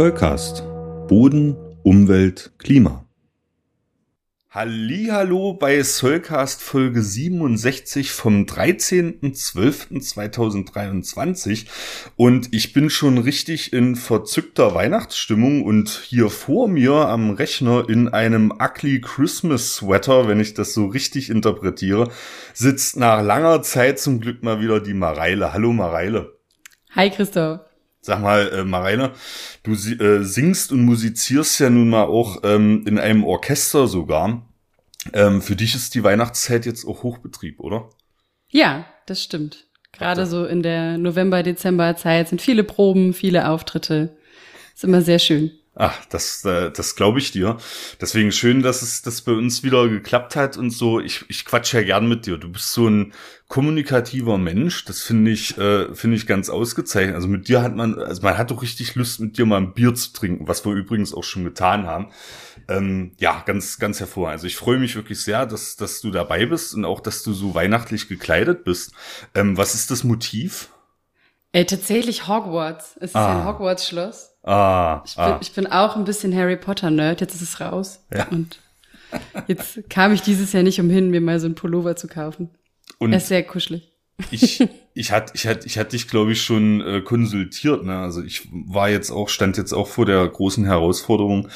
Zollcast. Boden, Umwelt, Klima. Hallo bei Soulcast Folge 67 vom 13.12.2023 und ich bin schon richtig in verzückter Weihnachtsstimmung und hier vor mir am Rechner in einem ugly Christmas Sweater, wenn ich das so richtig interpretiere, sitzt nach langer Zeit zum Glück mal wieder die Mareile. Hallo Mareile. Hi Christoph. Sag mal, äh, Mareile, du äh, singst und musizierst ja nun mal auch ähm, in einem Orchester sogar. Ähm, für dich ist die Weihnachtszeit jetzt auch Hochbetrieb, oder? Ja, das stimmt. Gerade so in der November-Dezember-Zeit sind viele Proben, viele Auftritte. Ist immer sehr schön. Ach, das, äh, das glaube ich dir. Deswegen schön, dass es das bei uns wieder geklappt hat und so. Ich, ich quatsch ja gern mit dir. Du bist so ein kommunikativer Mensch. Das finde ich, äh, finde ich ganz ausgezeichnet. Also mit dir hat man, also man hat doch richtig Lust, mit dir mal ein Bier zu trinken, was wir übrigens auch schon getan haben. Ähm, ja, ganz, ganz hervorragend. Also ich freue mich wirklich sehr, dass, dass du dabei bist und auch, dass du so weihnachtlich gekleidet bist. Ähm, was ist das Motiv? Äh, tatsächlich Hogwarts. Es ist ah. ein Hogwarts-Schloss. Ah, ich bin, ah. ich bin auch ein bisschen Harry Potter-Nerd. Jetzt ist es raus. Ja. Und jetzt kam ich dieses Jahr nicht umhin, mir mal so ein Pullover zu kaufen. Und er ist sehr kuschelig. Ich, ich hatte, ich hatte, ich hatte dich, glaube ich, schon äh, konsultiert. Ne? Also ich war jetzt auch, stand jetzt auch vor der großen Herausforderung,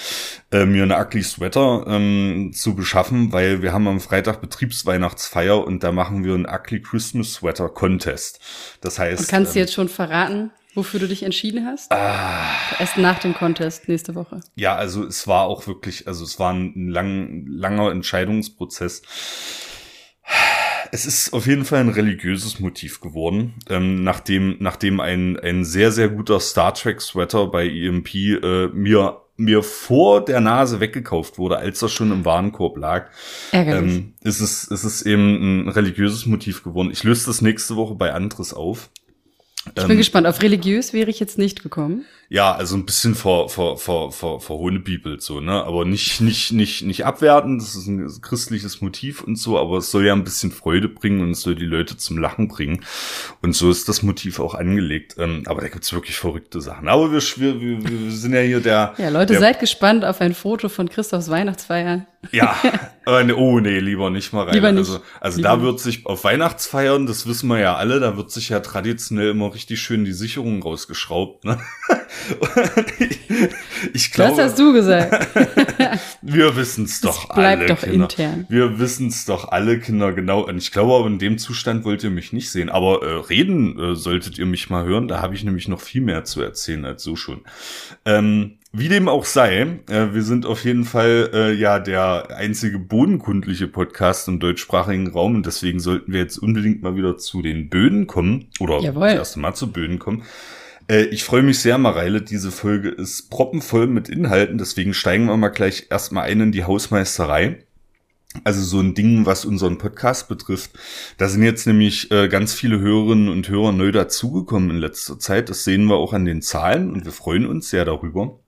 äh, mir eine Ugly Sweater ähm, zu beschaffen, weil wir haben am Freitag Betriebsweihnachtsfeier und da machen wir einen Ugly Christmas Sweater Contest. Das heißt. Und kannst ähm, du jetzt schon verraten? Wofür du dich entschieden hast? Ah, Erst nach dem Contest nächste Woche. Ja, also es war auch wirklich, also es war ein lang, langer Entscheidungsprozess. Es ist auf jeden Fall ein religiöses Motiv geworden, ähm, nachdem, nachdem ein, ein sehr, sehr guter Star Trek Sweater bei EMP äh, mir mir vor der Nase weggekauft wurde, als er schon im Warenkorb lag, ähm, ist es, ist es eben ein religiöses Motiv geworden. Ich löse das nächste Woche bei Andres auf. Ich bin ähm, gespannt. Auf religiös wäre ich jetzt nicht gekommen. Ja, also ein bisschen vor, vor, vor, vor, vor Hohnebibel so, ne? Aber nicht, nicht, nicht, nicht abwerten. Das ist ein christliches Motiv und so, aber es soll ja ein bisschen Freude bringen und es soll die Leute zum Lachen bringen. Und so ist das Motiv auch angelegt. Ähm, aber da gibt's wirklich verrückte Sachen. Aber wir, wir, wir sind ja hier der. Ja, Leute, der, seid gespannt auf ein Foto von Christophs Weihnachtsfeier. Ja, äh, oh nee, lieber nicht mal rein. Lieber nicht. Also, also lieber da wird sich auf Weihnachtsfeiern, das wissen wir ja alle, da wird sich ja traditionell immer richtig schön die Sicherung rausgeschraubt. Ne? ich glaube, das hast du gesagt. wir wissen es doch das bleibt alle. doch Kinder. intern. Wir wissen es doch alle Kinder genau. Und ich glaube, aber in dem Zustand wollt ihr mich nicht sehen. Aber äh, reden äh, solltet ihr mich mal hören. Da habe ich nämlich noch viel mehr zu erzählen als so schon. Ähm, wie dem auch sei, äh, wir sind auf jeden Fall äh, ja der einzige bodenkundliche Podcast im deutschsprachigen Raum und deswegen sollten wir jetzt unbedingt mal wieder zu den Böden kommen oder Jawohl. das erste Mal zu Böden kommen. Äh, ich freue mich sehr, Mareile. Diese Folge ist proppenvoll mit Inhalten, deswegen steigen wir mal gleich erstmal ein in die Hausmeisterei. Also so ein Ding, was unseren Podcast betrifft. Da sind jetzt nämlich äh, ganz viele Hörerinnen und Hörer neu dazugekommen in letzter Zeit. Das sehen wir auch an den Zahlen und wir freuen uns sehr darüber.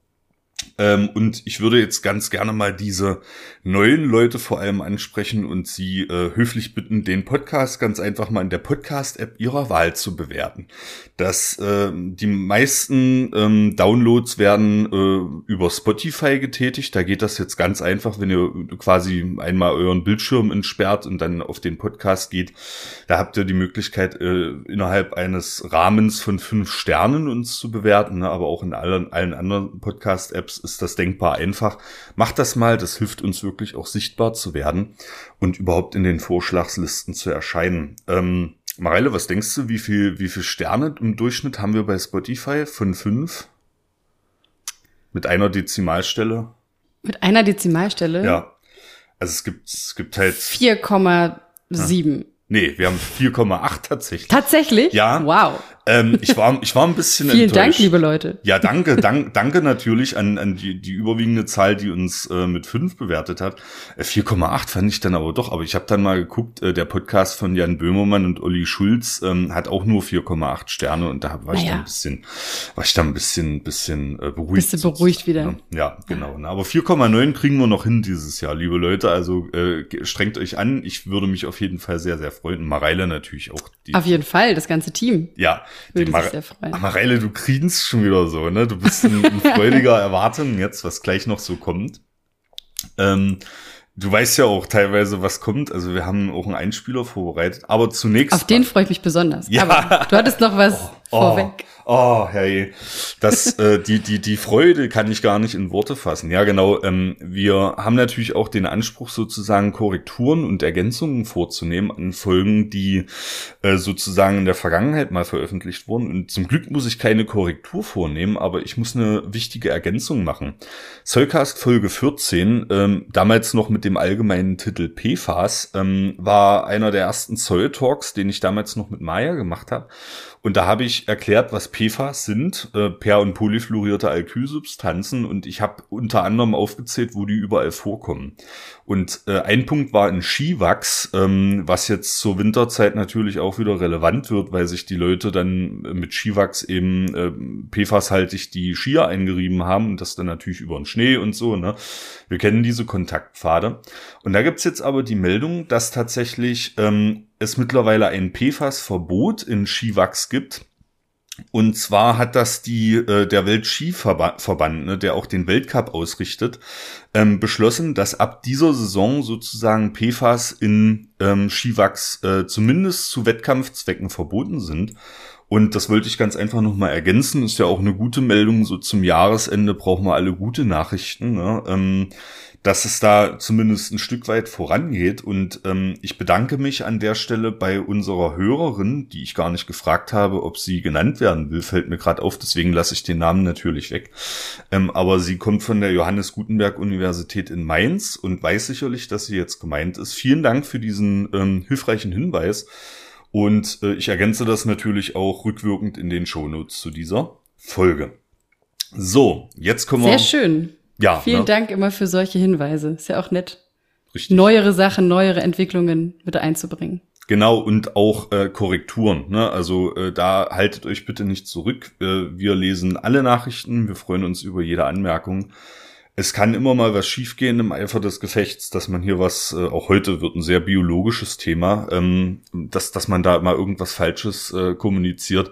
Ähm, und ich würde jetzt ganz gerne mal diese neuen Leute vor allem ansprechen und sie äh, höflich bitten, den Podcast ganz einfach mal in der Podcast-App ihrer Wahl zu bewerten. Das, äh, die meisten ähm, Downloads werden äh, über Spotify getätigt. Da geht das jetzt ganz einfach, wenn ihr quasi einmal euren Bildschirm entsperrt und dann auf den Podcast geht. Da habt ihr die Möglichkeit, äh, innerhalb eines Rahmens von fünf Sternen uns zu bewerten, ne? aber auch in allen, allen anderen Podcast-Apps ist das denkbar einfach. Macht das mal, das hilft uns wirklich auch sichtbar zu werden und überhaupt in den Vorschlagslisten zu erscheinen. Ähm, Mareile, was denkst du, wie viel, wie viel Sterne im Durchschnitt haben wir bei Spotify? Von fünf? Mit einer Dezimalstelle? Mit einer Dezimalstelle? Ja. Also es gibt, es gibt halt 4,7. Ja. Nee, wir haben 4,8 tatsächlich. Tatsächlich? Ja. Wow. Ähm, ich war, ich war ein bisschen Vielen enttäuscht. Dank, liebe Leute. Ja, danke, dank, danke natürlich an, an die, die überwiegende Zahl, die uns äh, mit fünf bewertet hat. Äh, 4,8 fand ich dann aber doch. Aber ich habe dann mal geguckt, äh, der Podcast von Jan Böhmermann und Olli Schulz ähm, hat auch nur 4,8 Sterne und da war ich Naja. dann ein bisschen, war ich dann ein bisschen, bisschen äh, beruhigt. Du beruhigt wieder? Ne? Ja, genau. Ne? Aber 4,9 kriegen wir noch hin dieses Jahr, liebe Leute. Also äh, strengt euch an. Ich würde mich auf jeden Fall sehr, sehr freuen. Mareile natürlich auch. Die, Auf jeden Fall, das ganze Team. ja, würde sich sehr freuen. Mareile, du kriegst schon wieder so, ne? Du bist in, in freudiger Erwartung jetzt, was gleich noch so kommt. Ähm, du weißt ja auch teilweise, was kommt. Also wir haben auch einen Einspieler vorbereitet. Aber zunächst. Auf den freue ich mich besonders. Ja. Aber du hattest noch was oh, vorweg. Oh. Oh, hey, das, äh, die, die, die Freude kann ich gar nicht in Worte fassen. Ja, genau. Ähm, wir haben natürlich auch den Anspruch, sozusagen Korrekturen und Ergänzungen vorzunehmen an Folgen, die äh, sozusagen in der Vergangenheit mal veröffentlicht wurden. Und zum Glück muss ich keine Korrektur vornehmen, aber ich muss eine wichtige Ergänzung machen. Zollcast Folge 14, ähm, damals noch mit dem allgemeinen Titel PFAS, ähm, war einer der ersten Zoll-Talks, den ich damals noch mit Maya gemacht habe. Und da habe ich erklärt, was PFAS sind, äh, per- und polyfluorierte Alkylsubstanzen. Und ich habe unter anderem aufgezählt, wo die überall vorkommen. Und äh, ein Punkt war ein Skiwachs, ähm, was jetzt zur Winterzeit natürlich auch wieder relevant wird, weil sich die Leute dann mit Skiwachs eben äh, PFAS-haltig die Skier eingerieben haben und das dann natürlich über den Schnee und so. Ne? Wir kennen diese Kontaktpfade. Und da gibt's jetzt aber die Meldung, dass tatsächlich ähm, es mittlerweile ein PFAS-Verbot in Skiwachs gibt. Und zwar hat das die äh, der Weltskiverband, ne, der auch den Weltcup ausrichtet, ähm, beschlossen, dass ab dieser Saison sozusagen PFAS in ähm, Skiwachs äh, zumindest zu Wettkampfzwecken verboten sind. Und das wollte ich ganz einfach nochmal ergänzen. Ist ja auch eine gute Meldung. So zum Jahresende brauchen wir alle gute Nachrichten. Ne? Ähm, dass es da zumindest ein Stück weit vorangeht. Und ähm, ich bedanke mich an der Stelle bei unserer Hörerin, die ich gar nicht gefragt habe, ob sie genannt werden will, fällt mir gerade auf, deswegen lasse ich den Namen natürlich weg. Ähm, aber sie kommt von der Johannes Gutenberg Universität in Mainz und weiß sicherlich, dass sie jetzt gemeint ist. Vielen Dank für diesen ähm, hilfreichen Hinweis. Und äh, ich ergänze das natürlich auch rückwirkend in den Shownotes zu dieser Folge. So, jetzt kommen wir. Sehr schön. Ja. Vielen ne? Dank immer für solche Hinweise. Ist ja auch nett. Richtig. Neuere Sachen, neuere Entwicklungen wieder einzubringen. Genau, und auch äh, Korrekturen. Ne? Also äh, da haltet euch bitte nicht zurück. Äh, wir lesen alle Nachrichten, wir freuen uns über jede Anmerkung. Es kann immer mal was schiefgehen im Eifer des Gefechts, dass man hier was, äh, auch heute wird ein sehr biologisches Thema, ähm, dass, dass man da mal irgendwas Falsches äh, kommuniziert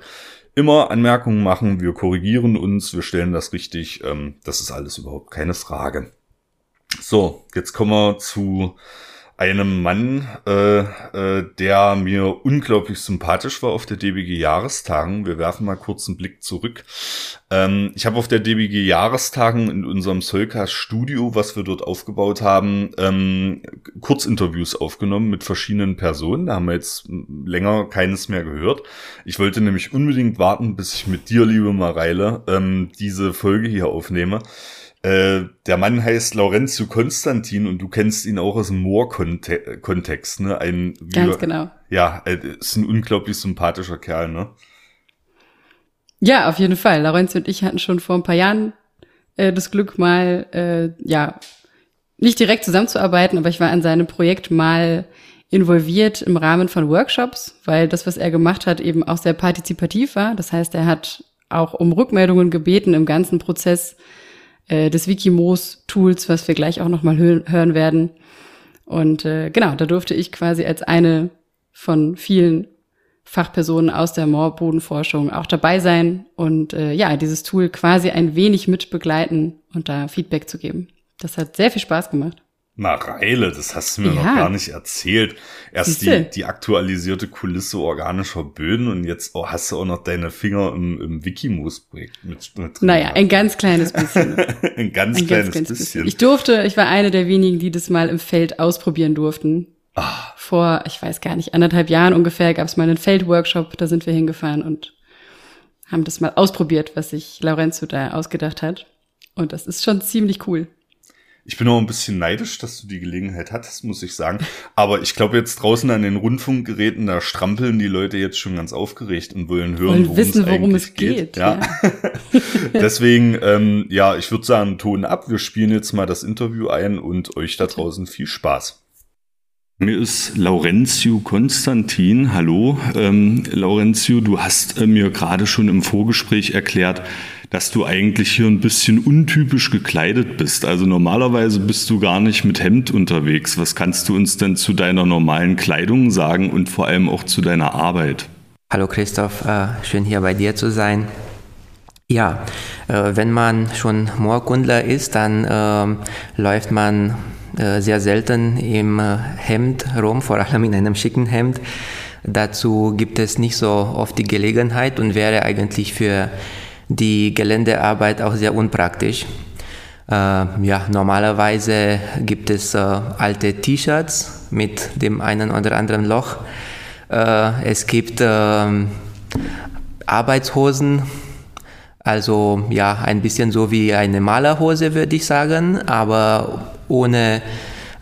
immer Anmerkungen machen, wir korrigieren uns, wir stellen das richtig. Ähm, das ist alles überhaupt keine Frage. So, jetzt kommen wir zu einem Mann, äh, äh, der mir unglaublich sympathisch war auf der DBG Jahrestagen. Wir werfen mal kurz einen Blick zurück. Ähm, ich habe auf der DBG Jahrestagen in unserem Solcast Studio, was wir dort aufgebaut haben, ähm, Kurzinterviews aufgenommen mit verschiedenen Personen. Da haben wir jetzt länger keines mehr gehört. Ich wollte nämlich unbedingt warten, bis ich mit dir, liebe Mareile, ähm, diese Folge hier aufnehme. Äh, der Mann heißt Laurenzio Konstantin und du kennst ihn auch aus dem Moor-Kontext, ne? Ein, Ganz genau. Ja, äh, ist ein unglaublich sympathischer Kerl, ne? Ja, auf jeden Fall. Laurenzio und ich hatten schon vor ein paar Jahren äh, das Glück, mal, äh, ja, nicht direkt zusammenzuarbeiten, aber ich war an seinem Projekt mal involviert im Rahmen von Workshops, weil das, was er gemacht hat, eben auch sehr partizipativ war. Das heißt, er hat auch um Rückmeldungen gebeten im ganzen Prozess äh, des Wikimos-Tools, was wir gleich auch nochmal hö hören werden. Und äh, genau, da durfte ich quasi als eine von vielen Fachpersonen aus der Moorbodenforschung auch dabei sein und äh, ja, dieses Tool quasi ein wenig mitbegleiten und da Feedback zu geben. Das hat sehr viel Spaß gemacht. Mareile, das hast du mir ja. noch gar nicht erzählt. Erst die, die aktualisierte Kulisse organischer Böden und jetzt oh, hast du auch noch deine Finger im, im Wikimoos-Projekt mit, mit drin. Naja, ein ganz kleines bisschen. ein ganz ein kleines, ganz, ganz bisschen. bisschen. Ich durfte, ich war eine der wenigen, die das mal im Feld ausprobieren durften. Ah. Vor, ich weiß gar nicht, anderthalb Jahren ungefähr gab es mal einen Feldworkshop, da sind wir hingefahren und haben das mal ausprobiert, was sich Lorenzo da ausgedacht hat. Und das ist schon ziemlich cool. Ich bin auch ein bisschen neidisch, dass du die Gelegenheit hattest, muss ich sagen. Aber ich glaube, jetzt draußen an den Rundfunkgeräten, da strampeln die Leute jetzt schon ganz aufgeregt und wollen hören, worum, wissen, es, worum es geht. geht. Ja. ja. Deswegen, ähm, ja, ich würde sagen, Ton ab. Wir spielen jetzt mal das Interview ein und euch da draußen viel Spaß. Mir ist Laurentio Konstantin. Hallo, ähm, Laurentio, du hast äh, mir gerade schon im Vorgespräch erklärt, dass du eigentlich hier ein bisschen untypisch gekleidet bist. Also normalerweise bist du gar nicht mit Hemd unterwegs. Was kannst du uns denn zu deiner normalen Kleidung sagen und vor allem auch zu deiner Arbeit? Hallo Christoph, äh, schön hier bei dir zu sein. Ja, äh, wenn man schon Moorkundler ist, dann äh, läuft man äh, sehr selten im Hemd rum, vor allem in einem schicken Hemd. Dazu gibt es nicht so oft die Gelegenheit und wäre eigentlich für die Geländearbeit auch sehr unpraktisch. Äh, ja, normalerweise gibt es äh, alte T-Shirts mit dem einen oder anderen Loch. Äh, es gibt ähm, Arbeitshosen, also ja, ein bisschen so wie eine Malerhose, würde ich sagen, aber ohne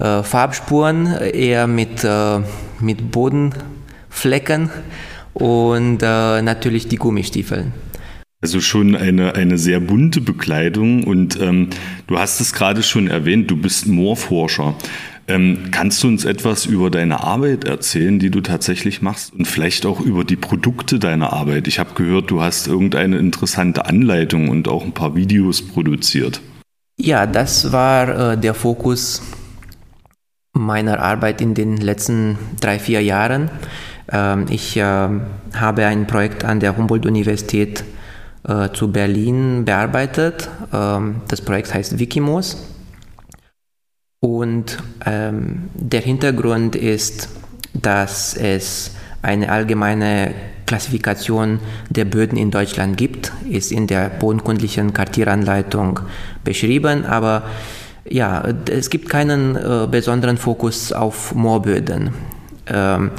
äh, Farbspuren, eher mit, äh, mit Bodenflecken und äh, natürlich die Gummistiefel. Also schon eine, eine sehr bunte Bekleidung und ähm, du hast es gerade schon erwähnt, du bist Moorforscher. Ähm, kannst du uns etwas über deine Arbeit erzählen, die du tatsächlich machst und vielleicht auch über die Produkte deiner Arbeit? Ich habe gehört, du hast irgendeine interessante Anleitung und auch ein paar Videos produziert. Ja, das war äh, der Fokus meiner Arbeit in den letzten drei, vier Jahren. Ähm, ich äh, habe ein Projekt an der Humboldt-Universität äh, zu Berlin bearbeitet. Ähm, das Projekt heißt Wikimos. Und ähm, der Hintergrund ist, dass es eine allgemeine Klassifikation der Böden in Deutschland gibt, ist in der bodenkundlichen Kartieranleitung beschrieben, aber ja, es gibt keinen äh, besonderen Fokus auf Moorböden. Ähm,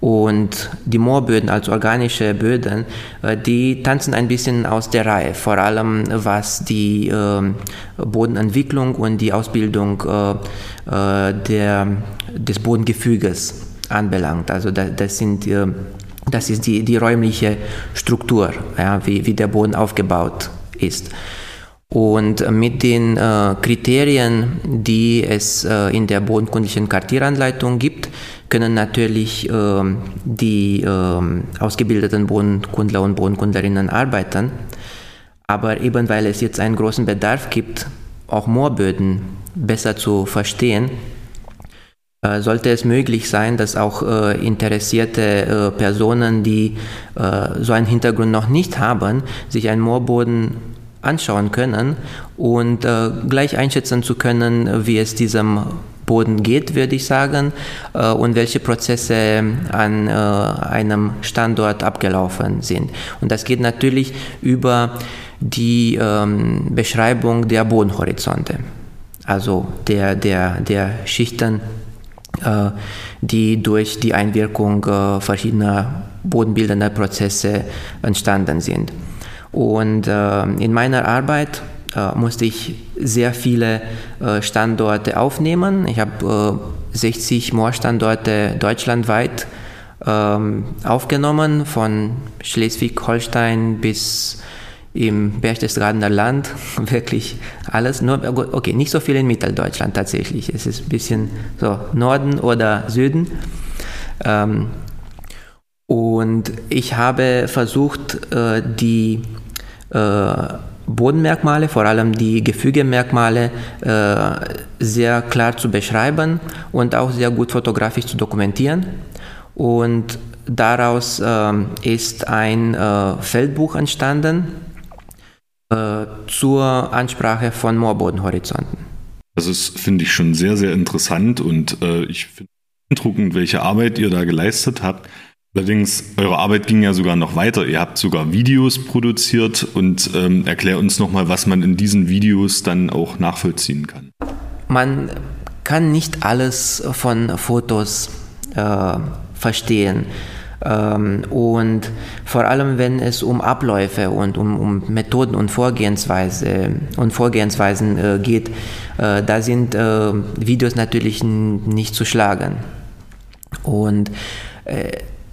und die Moorböden, also organische Böden, äh, die tanzen ein bisschen aus der Reihe, vor allem was die ähm, Bodenentwicklung und die Ausbildung äh, äh, der, des Bodengefüges anbelangt. Also das, sind, das ist die, die räumliche Struktur, ja, wie, wie der Boden aufgebaut ist. Und mit den Kriterien, die es in der bodenkundlichen Kartieranleitung gibt, können natürlich äh, die ähm, ausgebildeten Bodenkundler und Bodenkundlerinnen arbeiten. Aber eben weil es jetzt einen großen Bedarf gibt, auch Moorböden besser zu verstehen, äh, sollte es möglich sein, dass auch äh, interessierte äh, Personen, die äh, so einen Hintergrund noch nicht haben, sich einen Moorboden anschauen können und äh, gleich einschätzen zu können, wie es diesem Boden geht, würde ich sagen, äh, und welche Prozesse an äh, einem Standort abgelaufen sind. Und das geht natürlich über die ähm, Beschreibung der Bodenhorizonte, also der, der, der Schichten, äh, die durch die Einwirkung verschiedener bodenbildender Prozesse entstanden sind. Und in meiner Arbeit äh, musste ich sehr viele äh, Standorte aufnehmen. Ich habe äh, 60 Moorstandorte deutschlandweit ähm, aufgenommen, von Schleswig-Holstein bis im Berchtesgadener Land, wirklich alles. Nur, okay, nicht so viel in Mitteldeutschland tatsächlich. Es ist ein bisschen so Norden oder Süden. Ähm, und ich habe versucht, äh, die äh, Bodenmerkmale, vor allem die Gefügemerkmale, äh, sehr klar zu beschreiben und auch sehr gut fotografisch zu dokumentieren. Und daraus äh, ist ein äh, Feldbuch entstanden zur Ansprache von Moorbodenhorizonten. Das ist, finde ich, schon sehr, sehr interessant und ich finde beeindruckend, welche Arbeit ihr da geleistet habt. Allerdings, eure Arbeit ging ja sogar noch weiter. Ihr habt sogar Videos produziert und ähm, erklär uns nochmal, was man in diesen Videos dann auch nachvollziehen kann. Man kann nicht alles von Fotos äh, verstehen. Ähm, und vor allem, wenn es um Abläufe und um, um Methoden und Vorgehensweise und Vorgehensweisen äh, geht, äh, da sind äh, Videos natürlich nicht zu schlagen. Und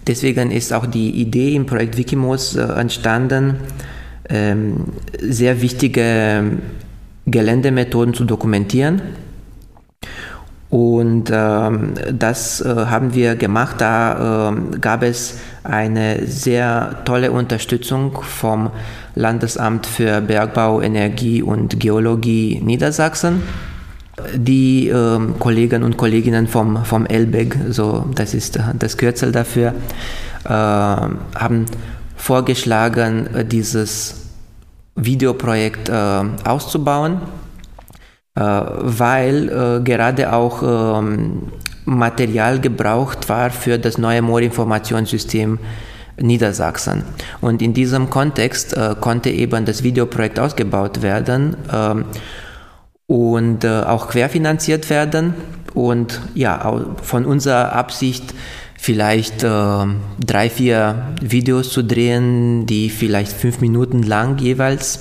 Deswegen ist auch die Idee im Projekt Wikimos äh, entstanden, ähm, sehr wichtige Geländemethoden zu dokumentieren. Und ähm, das äh, haben wir gemacht. Da äh, gab es eine sehr tolle Unterstützung vom Landesamt für Bergbau, Energie und Geologie Niedersachsen. Die äh, Kollegen und Kolleginnen vom, vom LBEG, so das ist das Kürzel dafür, äh, haben vorgeschlagen, dieses Videoprojekt äh, auszubauen, äh, weil äh, gerade auch ähm, Material gebraucht war für das neue Moorinformationssystem Niedersachsen. Und in diesem Kontext äh, konnte eben das Videoprojekt ausgebaut werden ähm, und äh, auch querfinanziert werden. Und ja, von unserer Absicht vielleicht äh, drei, vier Videos zu drehen, die vielleicht fünf Minuten lang jeweils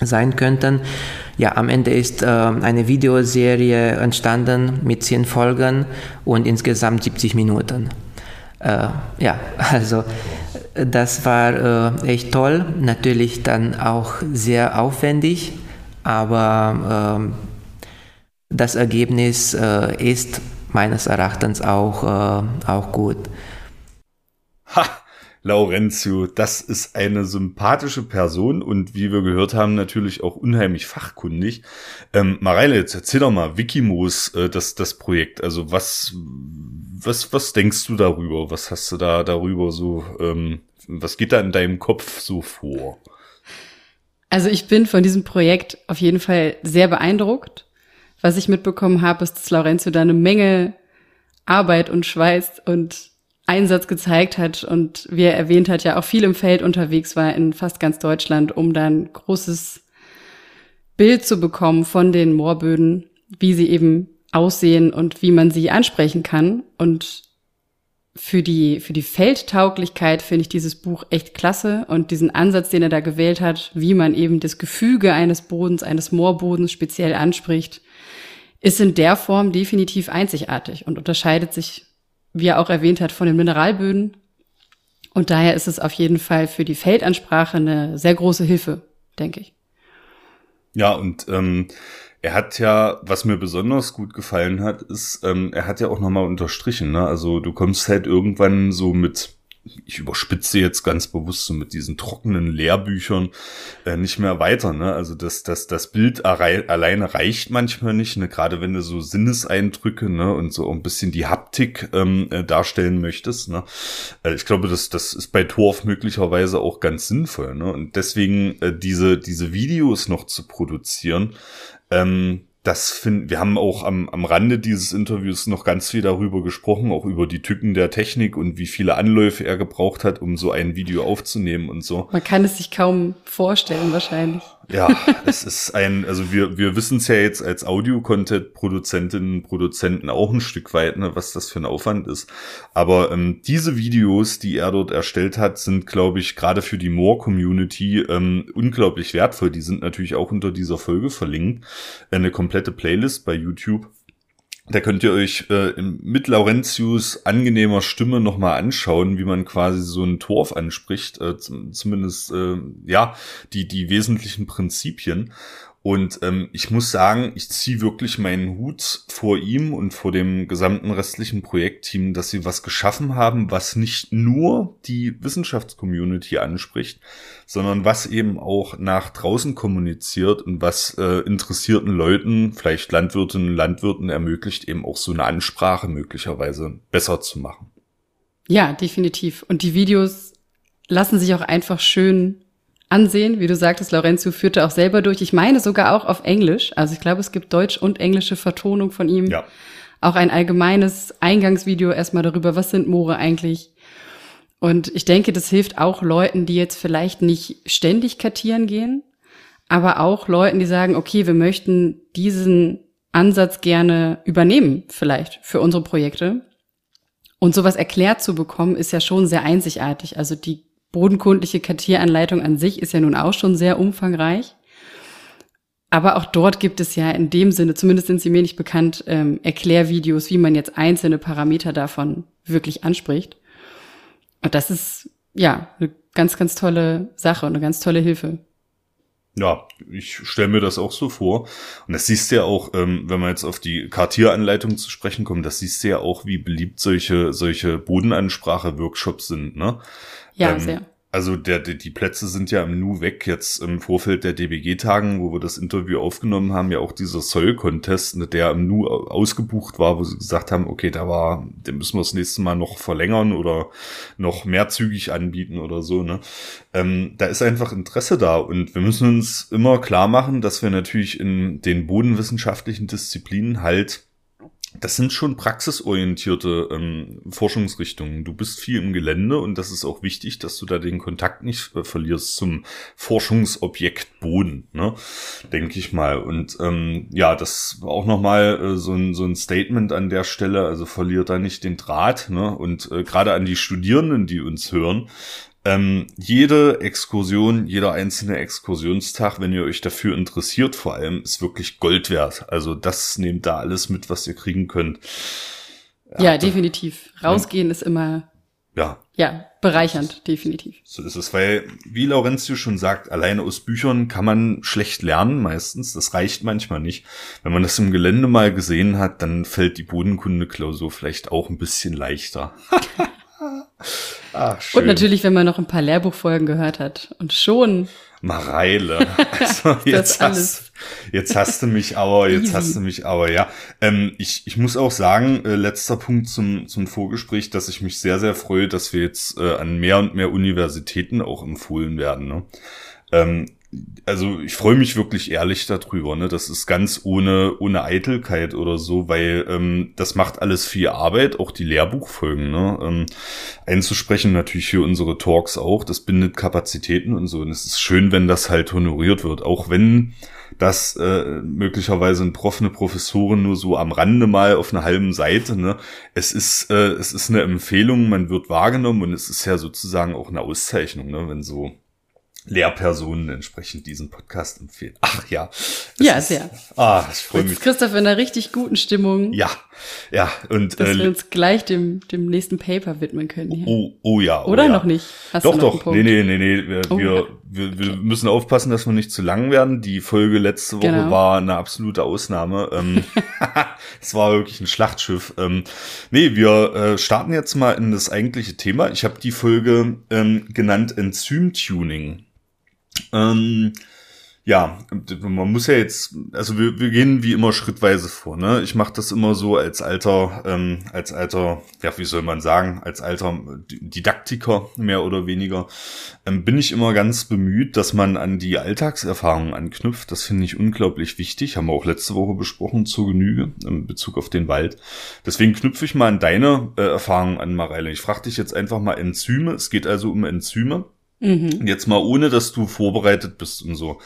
sein könnten. Ja, am Ende ist äh, eine Videoserie entstanden mit zehn Folgen und insgesamt 70 Minuten. Äh, ja, also das war äh, echt toll, natürlich dann auch sehr aufwendig, aber äh, das Ergebnis äh, ist meines Erachtens auch, äh, auch gut. Ha! Laurentio, das ist eine sympathische Person und wie wir gehört haben, natürlich auch unheimlich fachkundig. Ähm, Mareile, jetzt erzähl doch mal, Wikimos, äh, das, das Projekt. Also was, was, was denkst du darüber? Was hast du da darüber so, ähm, was geht da in deinem Kopf so vor? Also ich bin von diesem Projekt auf jeden Fall sehr beeindruckt. Was ich mitbekommen habe, ist, dass Laurentio da eine Menge Arbeit und Schweiß und Einsatz gezeigt hat und wie er erwähnt hat, ja auch viel im Feld unterwegs war in fast ganz Deutschland, um dann großes Bild zu bekommen von den Moorböden, wie sie eben aussehen und wie man sie ansprechen kann. Und für die, für die Feldtauglichkeit finde ich dieses Buch echt klasse und diesen Ansatz, den er da gewählt hat, wie man eben das Gefüge eines Bodens, eines Moorbodens speziell anspricht, ist in der Form definitiv einzigartig und unterscheidet sich wie er auch erwähnt hat, von den Mineralböden. Und daher ist es auf jeden Fall für die Feldansprache eine sehr große Hilfe, denke ich. Ja, und ähm, er hat ja, was mir besonders gut gefallen hat, ist, ähm, er hat ja auch nochmal unterstrichen, ne? Also du kommst halt irgendwann so mit ich überspitze jetzt ganz bewusst so mit diesen trockenen Lehrbüchern äh, nicht mehr weiter. Ne? Also das, das, das Bild alleine reicht manchmal nicht, ne? gerade wenn du so Sinneseindrücke ne? und so ein bisschen die Haptik ähm, äh, darstellen möchtest. Ne? Äh, ich glaube, das, das ist bei Torf möglicherweise auch ganz sinnvoll. Ne? Und deswegen äh, diese, diese Videos noch zu produzieren, ähm, das finden, wir haben auch am, am Rande dieses Interviews noch ganz viel darüber gesprochen, auch über die Tücken der Technik und wie viele Anläufe er gebraucht hat, um so ein Video aufzunehmen und so. Man kann es sich kaum vorstellen, wahrscheinlich. Ja, es ist ein, also wir, wir wissen es ja jetzt als Audio-Content-Produzentinnen und Produzenten auch ein Stück weit, ne, was das für ein Aufwand ist. Aber ähm, diese Videos, die er dort erstellt hat, sind, glaube ich, gerade für die More-Community ähm, unglaublich wertvoll. Die sind natürlich auch unter dieser Folge verlinkt. Eine komplette Playlist bei YouTube. Da könnt ihr euch äh, mit Laurentius angenehmer Stimme nochmal anschauen, wie man quasi so ein Torf anspricht, äh, zumindest äh, ja die die wesentlichen Prinzipien. Und ähm, ich muss sagen, ich ziehe wirklich meinen Hut vor ihm und vor dem gesamten restlichen Projektteam, dass sie was geschaffen haben, was nicht nur die Wissenschaftscommunity anspricht, sondern was eben auch nach draußen kommuniziert und was äh, interessierten Leuten, vielleicht Landwirtinnen und Landwirten ermöglicht, eben auch so eine Ansprache möglicherweise besser zu machen. Ja, definitiv. Und die Videos lassen sich auch einfach schön ansehen. Wie du sagtest, Lorenzo führte auch selber durch. Ich meine sogar auch auf Englisch. Also ich glaube, es gibt deutsch und englische Vertonung von ihm. Ja. Auch ein allgemeines Eingangsvideo erstmal darüber, was sind Moore eigentlich. Und ich denke, das hilft auch Leuten, die jetzt vielleicht nicht ständig kartieren gehen, aber auch Leuten, die sagen, okay, wir möchten diesen Ansatz gerne übernehmen, vielleicht für unsere Projekte. Und sowas erklärt zu bekommen, ist ja schon sehr einzigartig. Also die bodenkundliche Kartieranleitung an sich ist ja nun auch schon sehr umfangreich. Aber auch dort gibt es ja in dem Sinne, zumindest sind sie mir nicht bekannt, ähm, Erklärvideos, wie man jetzt einzelne Parameter davon wirklich anspricht. Und das ist ja eine ganz, ganz tolle Sache und eine ganz tolle Hilfe. Ja, ich stelle mir das auch so vor. Und das siehst du ja auch, ähm, wenn man jetzt auf die Kartieranleitung zu sprechen kommt, das siehst du ja auch, wie beliebt solche, solche Bodenansprache-Workshops sind, ne? Ja, ähm, sehr. Also der, der, die Plätze sind ja im Nu weg. Jetzt im Vorfeld der DBG-Tagen, wo wir das Interview aufgenommen haben, ja auch dieser Soll-Contest, ne, der im Nu ausgebucht war, wo sie gesagt haben, okay, da war, den müssen wir das nächste Mal noch verlängern oder noch mehr zügig anbieten oder so. Ne? Ähm, da ist einfach Interesse da und wir müssen uns immer klar machen, dass wir natürlich in den bodenwissenschaftlichen Disziplinen halt das sind schon praxisorientierte ähm, Forschungsrichtungen. Du bist viel im Gelände und das ist auch wichtig, dass du da den Kontakt nicht äh, verlierst zum Forschungsobjekt Boden, ne? denke ich mal. Und ähm, ja, das war auch nochmal äh, so, ein, so ein Statement an der Stelle. Also verliert da nicht den Draht. Ne? Und äh, gerade an die Studierenden, die uns hören, ähm, jede Exkursion, jeder einzelne Exkursionstag, wenn ihr euch dafür interessiert, vor allem, ist wirklich Gold wert. Also das nehmt da alles mit, was ihr kriegen könnt. Ja, ja definitiv. Rausgehen ja. ist immer ja. Ja, bereichernd, definitiv. So ist es, weil, wie Laurenzio schon sagt, alleine aus Büchern kann man schlecht lernen meistens. Das reicht manchmal nicht. Wenn man das im Gelände mal gesehen hat, dann fällt die Bodenkunde-Klausur vielleicht auch ein bisschen leichter. Ach, schön. Und natürlich, wenn man noch ein paar Lehrbuchfolgen gehört hat. Und schon. Mareile. Also jetzt, hast, jetzt hast du mich aber, jetzt Easy. hast du mich aber, ja. Ähm, ich, ich muss auch sagen, äh, letzter Punkt zum, zum Vorgespräch, dass ich mich sehr, sehr freue, dass wir jetzt äh, an mehr und mehr Universitäten auch empfohlen werden. Ne? Ähm, also ich freue mich wirklich ehrlich darüber, ne? Das ist ganz ohne ohne Eitelkeit oder so, weil ähm, das macht alles viel Arbeit, auch die Lehrbuchfolgen, ne? Ähm, einzusprechen natürlich für unsere Talks auch. Das bindet Kapazitäten und so. Und es ist schön, wenn das halt honoriert wird, auch wenn das äh, möglicherweise ein Prof, eine Professorin nur so am Rande mal auf einer halben Seite. Ne? Es ist äh, es ist eine Empfehlung, man wird wahrgenommen und es ist ja sozusagen auch eine Auszeichnung, ne? wenn so Lehrpersonen entsprechend diesen Podcast empfehlen. Ach ja. Ja, ist, sehr. Ah, ich freue mich. Christoph in einer richtig guten Stimmung. Ja, ja. Und, dass äh, wir uns gleich dem, dem nächsten Paper widmen können. Hier. Oh, oh ja. Oh Oder ja. noch nicht? Hast doch, doch. Nee, nee, nee, nee. Wir, oh, wir, wir, wir müssen aufpassen, dass wir nicht zu lang werden. Die Folge letzte Woche genau. war eine absolute Ausnahme. Ähm, es war wirklich ein Schlachtschiff. Ähm, nee, wir äh, starten jetzt mal in das eigentliche Thema. Ich habe die Folge ähm, genannt Enzymtuning. Ähm, ja, man muss ja jetzt, also wir, wir gehen wie immer schrittweise vor. Ne? Ich mache das immer so als alter, ähm, als alter, ja, wie soll man sagen, als alter Didaktiker mehr oder weniger, ähm, bin ich immer ganz bemüht, dass man an die Alltagserfahrungen anknüpft. Das finde ich unglaublich wichtig. Haben wir auch letzte Woche besprochen zur Genüge in Bezug auf den Wald. Deswegen knüpfe ich mal an deine äh, Erfahrungen an, Mareile. Ich frage dich jetzt einfach mal Enzyme. Es geht also um Enzyme. Mhm. Jetzt mal ohne, dass du vorbereitet bist und so.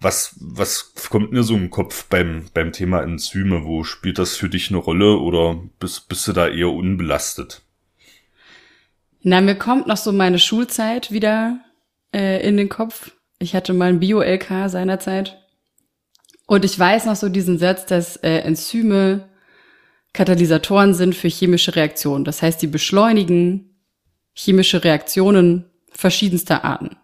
Was, was kommt mir so im Kopf beim, beim Thema Enzyme? Wo spielt das für dich eine Rolle oder bist, bist du da eher unbelastet? Na, mir kommt noch so meine Schulzeit wieder äh, in den Kopf. Ich hatte mal ein Bio-LK seinerzeit. Und ich weiß noch so diesen Satz, dass äh, Enzyme Katalysatoren sind für chemische Reaktionen. Das heißt, die beschleunigen chemische Reaktionen verschiedenster Arten.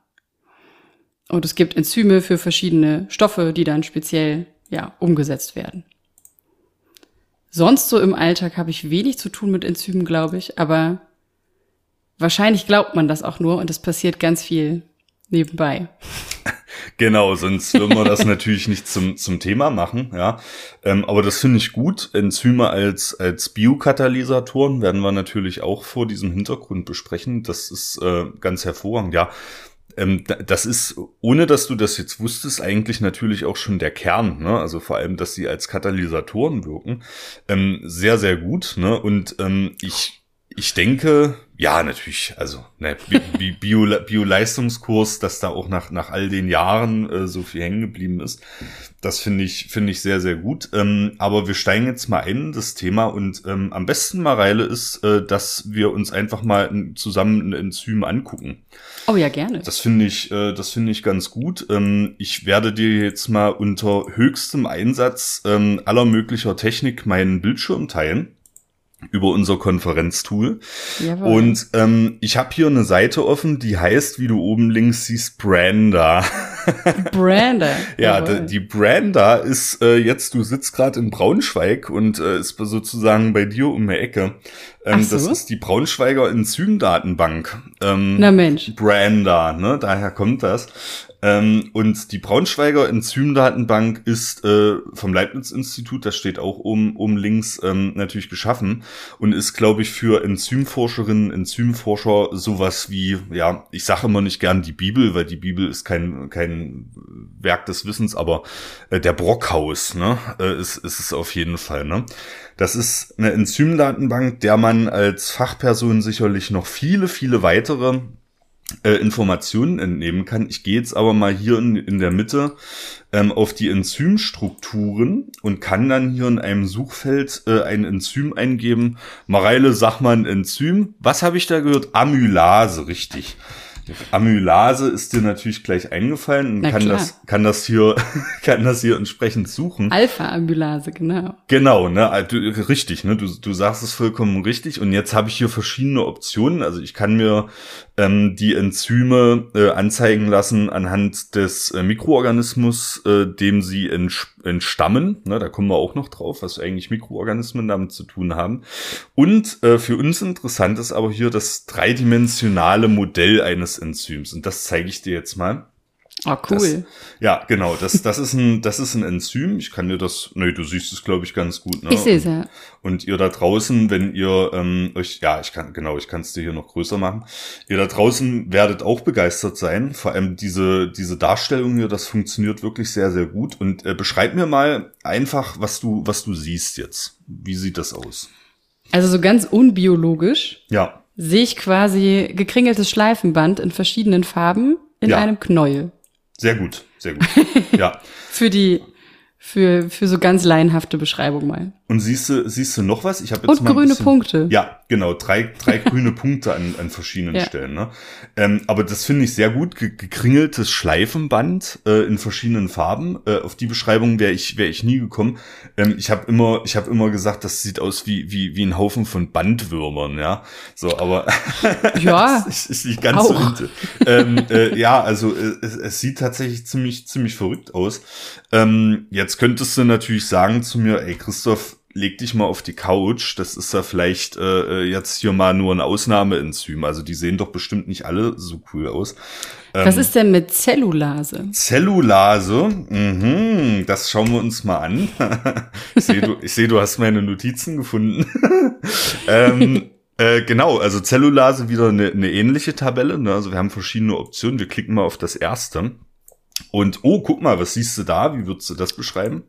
Und es gibt Enzyme für verschiedene Stoffe, die dann speziell ja, umgesetzt werden. Sonst so im Alltag habe ich wenig zu tun mit Enzymen, glaube ich, aber wahrscheinlich glaubt man das auch nur und es passiert ganz viel nebenbei. Genau, sonst würden wir das natürlich nicht zum, zum Thema machen, ja. Ähm, aber das finde ich gut. Enzyme als, als Biokatalysatoren werden wir natürlich auch vor diesem Hintergrund besprechen. Das ist äh, ganz hervorragend, ja. Ähm, das ist, ohne dass du das jetzt wusstest, eigentlich natürlich auch schon der Kern, ne? Also vor allem, dass sie als Katalysatoren wirken. Ähm, sehr, sehr gut, ne? Und ähm, ich, ich denke, ja, natürlich. Also ne, Bio, Bio-Leistungskurs, dass da auch nach, nach all den Jahren äh, so viel hängen geblieben ist, das finde ich, finde ich sehr, sehr gut. Ähm, aber wir steigen jetzt mal ein, das Thema. Und ähm, am besten, Mareile, ist, äh, dass wir uns einfach mal zusammen ein Enzym angucken. Oh ja, gerne. Das finde ich, äh, das finde ich ganz gut. Ähm, ich werde dir jetzt mal unter höchstem Einsatz ähm, aller möglicher Technik meinen Bildschirm teilen über unser Konferenztool. Jawohl. Und ähm, ich habe hier eine Seite offen, die heißt, wie du oben links siehst, Branda. Brander. Ja, Jawohl. die Branda ist äh, jetzt, du sitzt gerade in Braunschweig und äh, ist sozusagen bei dir um die Ecke. Ähm, so. Das ist die Braunschweiger Enzymdatenbank. Ähm, Na Mensch. Branda, ne? Daher kommt das. Ähm, und die Braunschweiger Enzymdatenbank ist äh, vom Leibniz-Institut, das steht auch oben, oben links, ähm, natürlich geschaffen und ist, glaube ich, für Enzymforscherinnen, Enzymforscher sowas wie, ja, ich sage immer nicht gern die Bibel, weil die Bibel ist kein, kein Werk des Wissens, aber äh, der Brockhaus, ne, äh, ist, ist es auf jeden Fall, ne. Das ist eine Enzymdatenbank, der man als Fachperson sicherlich noch viele, viele weitere äh, Informationen entnehmen kann. Ich gehe jetzt aber mal hier in, in der Mitte ähm, auf die Enzymstrukturen und kann dann hier in einem Suchfeld äh, ein Enzym eingeben. Mareile, sag mal ein Enzym. Was habe ich da gehört? Amylase, richtig. Amylase ist dir natürlich gleich eingefallen und Na kann klar. das, kann das hier, kann das hier entsprechend suchen. Alpha-Ambulase, genau. Genau, ne, also, du- richtig, ne, du, du sagst es vollkommen richtig. Und jetzt habe ich hier verschiedene Optionen. Also ich kann mir ähm, die Enzyme äh, anzeigen lassen anhand des äh, Mikroorganismus, äh, dem sie entstammen. Ne, da kommen wir auch noch drauf, was eigentlich Mikroorganismen damit zu tun haben. Und äh, für uns interessant ist aber hier das dreidimensionale Modell eines Enzyms. Und das zeige ich dir jetzt mal. Oh, cool. Ja, genau. Das, das ist ein, das ist ein Enzym. Ich kann dir das, nee, du siehst es, glaube ich, ganz gut. Ne? ich sehe es ja. Und ihr da draußen, wenn ihr ähm, euch, ja, ich kann, genau, ich kann es dir hier noch größer machen. Ihr da draußen werdet auch begeistert sein. Vor allem diese, diese Darstellung hier, das funktioniert wirklich sehr, sehr gut. Und äh, beschreib mir mal einfach, was du, was du siehst jetzt. Wie sieht das aus? Also so ganz unbiologisch Ja, sehe ich quasi gekringeltes Schleifenband in verschiedenen Farben in Ja. einem Knäuel. Sehr gut, sehr gut. ja. Für die, für, für so ganz laienhafte Beschreibung mal. Und siehst du, siehst du noch was? Ich habe jetzt Und mal grüne bisschen, Punkte. Ja, genau, drei, drei grüne Punkte an, an verschiedenen Ja. Stellen. Ne? Ähm, aber das finde ich sehr gut, ge gekringeltes Schleifenband äh, in verschiedenen Farben. Äh, auf die Beschreibung wäre ich, wäre ich nie gekommen. Ähm, ich habe immer, ich habe immer gesagt, das sieht aus wie wie wie ein Haufen von Bandwürmern, ja. So, aber Ja, das ist, ist nicht ganz so. auch. int- Ähm, äh, ja, also äh, es, es sieht tatsächlich ziemlich ziemlich verrückt aus. Ähm, jetzt könntest du natürlich sagen zu mir, ey Christoph, leg dich mal auf die Couch. Das ist ja vielleicht äh, äh, jetzt hier mal nur ein Ausnahmeenzym. Also die sehen doch bestimmt nicht alle so cool aus. Was ist denn mit Zellulase? Zellulase, mhm, das schauen wir uns mal an. ich sehe, du, ich seh, du hast meine Notizen gefunden. ähm, äh, genau, also Zellulase wieder eine, eine ähnliche Tabelle. Ne? Also wir haben verschiedene Optionen. Wir klicken mal auf das erste. Und oh, guck mal, was siehst du da? Wie würdest du das beschreiben?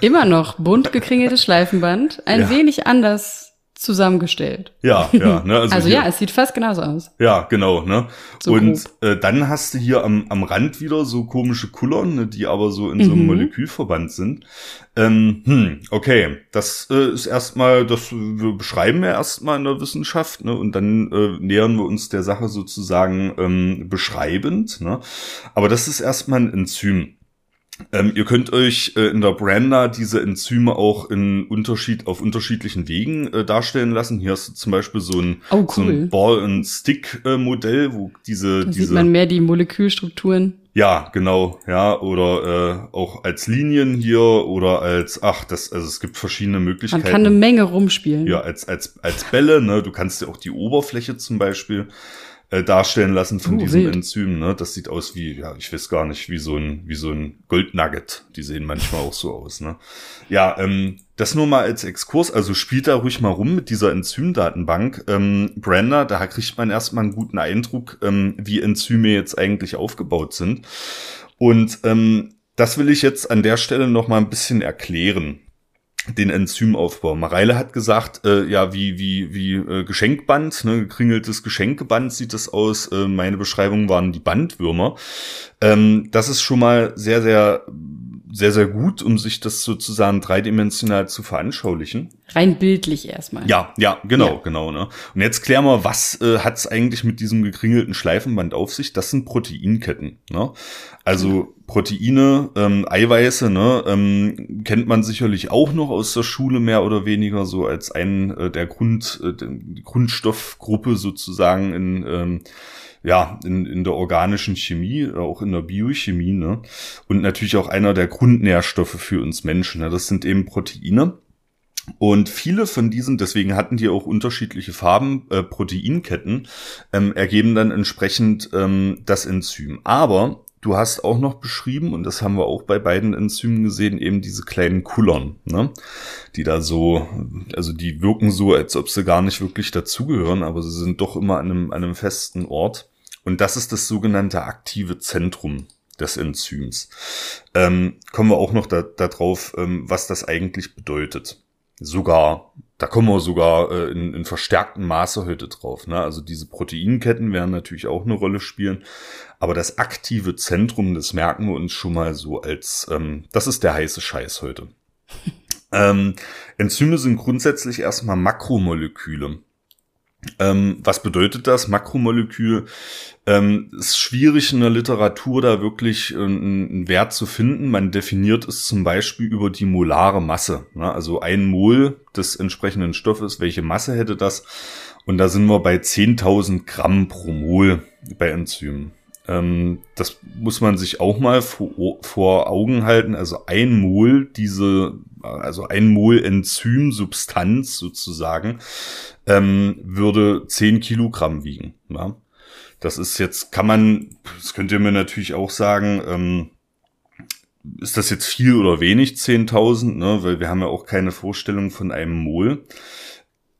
Immer noch bunt gekringeltes Schleifenband, ein Ja. wenig anders zusammengestellt. Ja, ja, ne? Also, hier- ja, es sieht fast genauso aus. Ja, genau, ne? So und äh, dann hast du hier am, am Rand wieder so komische Kullern, ne, die aber so in so einem Mhm. Molekülverband sind. Ähm, hm, okay, das äh, ist erstmal, das wir beschreiben wir erstmal in der Wissenschaft, ne? Und dann äh, nähern wir uns der Sache sozusagen ähm, beschreibend, ne? Aber das ist erstmal ein Enzym. Ähm, ihr könnt euch äh, in der Branda diese Enzyme auch in Unterschied, auf unterschiedlichen Wegen äh, darstellen lassen. Hier hast du zum Beispiel so ein, Oh, so cool. ein Ball-and-Stick-Modell, wo diese, Da diese sieht man mehr die Molekülstrukturen. ja, genau, ja, oder äh, auch als Linien hier oder als, ach, das, also es gibt verschiedene Man Möglichkeiten. kann eine Menge rumspielen. Ja, als, als, als Bälle, ne? Du kannst dir auch die Oberfläche zum Beispiel äh, darstellen lassen von Oh, diesem wild. Enzym, ne? Das sieht aus wie, ja, ich weiß gar nicht, wie so ein, wie so ein Goldnugget. Die sehen manchmal auch so aus, ne? Ja, ähm, das nur mal als Exkurs, also spielt da ruhig mal rum mit dieser Enzymdatenbank. Ähm, Brenda, da kriegt man erstmal einen guten Eindruck, ähm, wie Enzyme jetzt eigentlich aufgebaut sind. Und ähm, das will ich jetzt an der Stelle noch mal ein bisschen erklären den Enzymaufbau. Mareile hat gesagt, äh, ja, wie, wie, wie äh, Geschenkband, ne, gekringeltes Geschenkeband sieht das aus. Äh, meine Beschreibung waren die Bandwürmer. Ähm, das ist schon mal sehr, sehr, sehr, sehr gut, um sich das sozusagen dreidimensional zu veranschaulichen. Rein bildlich erstmal. Ja, ja, genau, Ja. genau. Ne? Und jetzt klären wir, was äh, hat es eigentlich mit diesem gekringelten Schleifenband auf sich? Das sind Proteinketten. Ne? Also Proteine, ähm, Eiweiße, ne, ähm, kennt man sicherlich auch noch aus der Schule mehr oder weniger so als einen äh, der Grund, äh, Grundstoffgruppe sozusagen in ähm, ja, in, in der organischen Chemie, auch in der Biochemie, ne? Und natürlich auch einer der Grundnährstoffe für uns Menschen. Ne? Das sind eben Proteine. Und viele von diesen, deswegen hatten die auch unterschiedliche Farben, äh, Proteinketten, ähm, ergeben dann entsprechend ähm, das Enzym. Aber du hast auch noch beschrieben, und das haben wir auch bei beiden Enzymen gesehen, eben diese kleinen Kullern, ne? die da so, also die wirken so, als ob sie gar nicht wirklich dazugehören, aber sie sind doch immer an einem, an einem festen Ort. Und das ist das sogenannte aktive Zentrum des Enzyms. Ähm, kommen wir auch noch darauf, da drauf, ähm, was das eigentlich bedeutet sogar, da kommen wir sogar äh, in, in verstärktem Maße heute drauf. Ne? Also diese Proteinketten werden natürlich auch eine Rolle spielen, aber das aktive Zentrum, das merken wir uns schon mal so als, ähm, das ist der heiße Scheiß heute. ähm, Enzyme sind grundsätzlich erstmal Makromoleküle. Ähm, was bedeutet das? Makromolekül ähm, ist schwierig in der Literatur da wirklich äh, einen Wert zu finden. Man definiert es zum Beispiel über die molare Masse. Ne? Also ein Mol des entsprechenden Stoffes, welche Masse hätte das? Und da sind wir bei 10.000 Gramm pro Mol bei Enzymen. Ähm, das muss man sich auch mal vor, vor Augen halten. Also ein Mol diese, also ein Mol Enzymsubstanz sozusagen, ähm, würde 10 Kilogramm wiegen. Ja? Das ist jetzt, kann man, das könnt ihr mir natürlich auch sagen, ähm, ist das jetzt viel oder wenig, 10.000, ne? weil wir haben ja auch keine Vorstellung von einem Mol.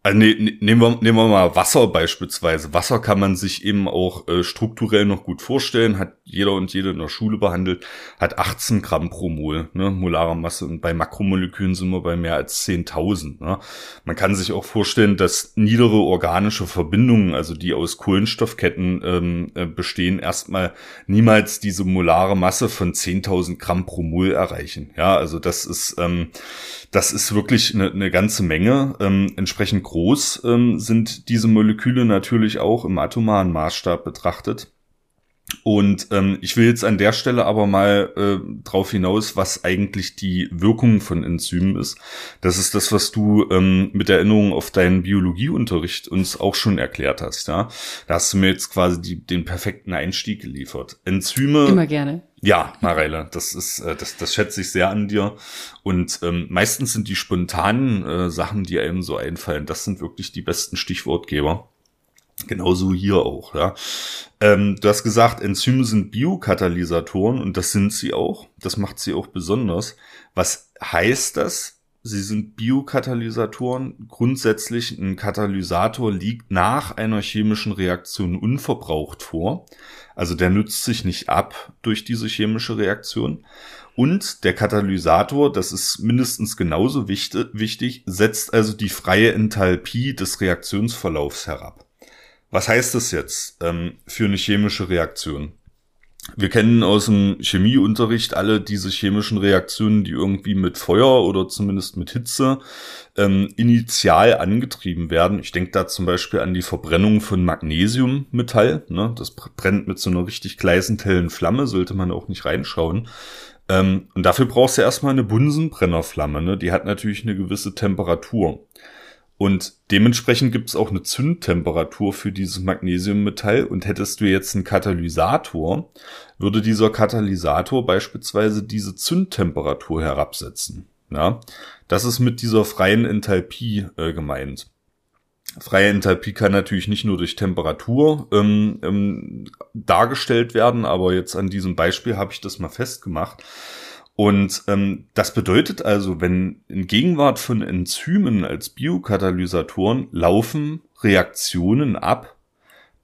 Also ne, ne, nehmen, wir, nehmen wir mal Wasser beispielsweise. Wasser kann man sich eben auch äh, strukturell noch gut vorstellen, hat jeder und jede in der Schule behandelt, hat 18 Gramm pro Mol, ne, molare Masse. Und bei Makromolekülen sind wir bei mehr als 10.000. Ne. Man kann sich auch vorstellen, dass niedere organische Verbindungen, also die aus Kohlenstoffketten ähm, äh, bestehen, erstmal niemals diese molare Masse von 10.000 Gramm pro Mol erreichen. Ja, also das ist, ähm, das ist wirklich eine, eine ganze Menge. Ähm, entsprechend groß ähm, sind diese Moleküle natürlich auch im atomaren Maßstab betrachtet. Und ähm, ich will jetzt an der Stelle aber mal äh, drauf hinaus, was eigentlich die Wirkung von Enzymen ist. Das ist das, was du ähm, mit Erinnerung auf deinen Biologieunterricht uns auch schon erklärt hast. Ja, da hast du mir jetzt quasi die, den perfekten Einstieg geliefert. Enzyme. Immer gerne. Ja, Mareile, das ist, äh, das, das schätze ich sehr an dir. Und ähm, meistens sind die spontanen äh, Sachen, die einem so einfallen, das sind wirklich die besten Stichwortgeber. Genauso hier auch, ja. Ähm, du hast gesagt, Enzyme sind Biokatalysatoren und das sind sie auch. Das macht sie auch besonders. Was heißt das? Sie sind Biokatalysatoren. Grundsätzlich ein Katalysator liegt nach einer chemischen Reaktion unverbraucht vor. Also der nützt sich nicht ab durch diese chemische Reaktion. Und der Katalysator, das ist mindestens genauso wichtig, setzt also die freie Enthalpie des Reaktionsverlaufs herab. Was heißt das jetzt ähm, für eine chemische Reaktion? Wir kennen aus dem Chemieunterricht alle diese chemischen Reaktionen, die irgendwie mit Feuer oder zumindest mit Hitze ähm, initial angetrieben werden. Ich denke da zum Beispiel an die Verbrennung von Magnesiummetall. Ne? Das brennt mit so einer richtig gleißend Flamme, sollte man auch nicht reinschauen. Ähm, und dafür brauchst du erstmal eine Bunsenbrennerflamme. Ne? Die hat natürlich eine gewisse Temperatur. Und dementsprechend gibt es auch eine Zündtemperatur für dieses Magnesiummetall. Und hättest du jetzt einen Katalysator, würde dieser Katalysator beispielsweise diese Zündtemperatur herabsetzen. Ja, das ist mit dieser freien Enthalpie äh, gemeint. Freie Enthalpie kann natürlich nicht nur durch Temperatur ähm, ähm, dargestellt werden, aber jetzt an diesem Beispiel habe ich das mal festgemacht. Und ähm, das bedeutet also, wenn in Gegenwart von Enzymen als Biokatalysatoren laufen Reaktionen ab,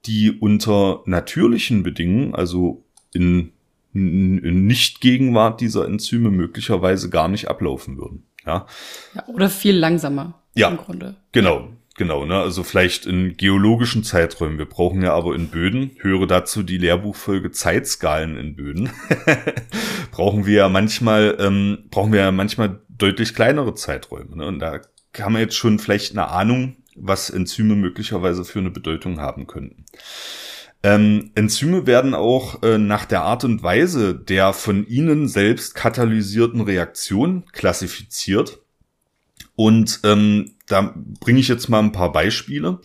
die unter natürlichen Bedingungen, also in, in Nicht-Gegenwart dieser Enzyme möglicherweise gar nicht ablaufen würden. Ja. ja oder viel langsamer. Ja, im Grunde. genau. Genau, ne? Also vielleicht in geologischen Zeiträumen. Wir brauchen ja aber in Böden, höre dazu die Lehrbuchfolge Zeitskalen in Böden. brauchen wir ja manchmal, ähm, brauchen wir ja manchmal deutlich kleinere Zeiträume. Ne? Und da kann man jetzt schon vielleicht eine Ahnung, was Enzyme möglicherweise für eine Bedeutung haben könnten. Ähm, Enzyme werden auch äh, nach der Art und Weise der von ihnen selbst katalysierten Reaktion klassifiziert. Und ähm, da bringe ich jetzt mal ein paar Beispiele.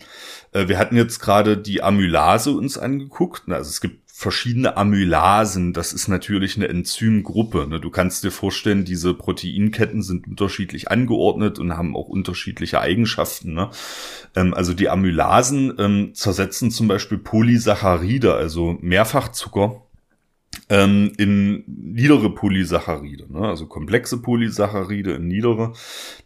Äh, wir hatten jetzt gerade die Amylase uns angeguckt. Also es gibt verschiedene Amylasen. Das ist natürlich eine Enzymgruppe. Ne? Du kannst dir vorstellen, diese Proteinketten sind unterschiedlich angeordnet und haben auch unterschiedliche Eigenschaften. Ne? Ähm, also die Amylasen ähm, zersetzen zum Beispiel Polysaccharide, also Mehrfachzucker ähm, in niedere Polysaccharide, ne? also komplexe Polysaccharide in niedere,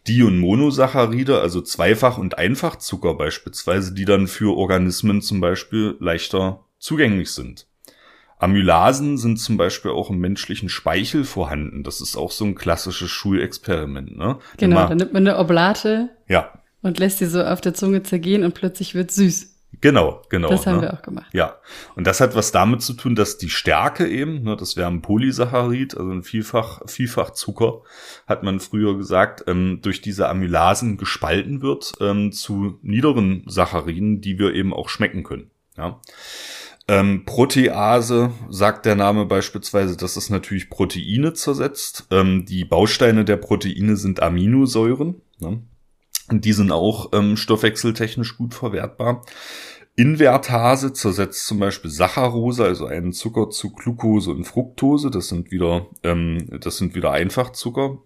Di- und Monosaccharide, also Zweifach- und Einfachzucker beispielsweise, die dann für Organismen zum Beispiel leichter zugänglich sind. Amylasen sind zum Beispiel auch im menschlichen Speichel vorhanden. Das ist auch so ein klassisches Schulexperiment. Ne? Genau, dann nimmt man eine Oblate ja. und lässt sie so auf der Zunge zergehen und plötzlich wird süß. Genau, genau. Das haben ne? wir auch gemacht. Ja, und das hat was damit zu tun, dass die Stärke eben, ne, das wäre ein Polysaccharid, also ein Vielfach, Vielfachzucker, hat man früher gesagt, ähm, durch diese Amylasen gespalten wird ähm, zu niederen Sacchariden, die wir eben auch schmecken können. Ja. Ähm, Protease sagt der Name beispielsweise, dass es natürlich Proteine zersetzt. Ähm, die Bausteine der Proteine sind Aminosäuren. Ne? Die sind auch ähm, stoffwechseltechnisch gut verwertbar. Invertase zersetzt zum Beispiel Saccharose, also einen Zucker zu Glucose und Fructose. Das sind wieder, ähm, das sind wieder Einfachzucker.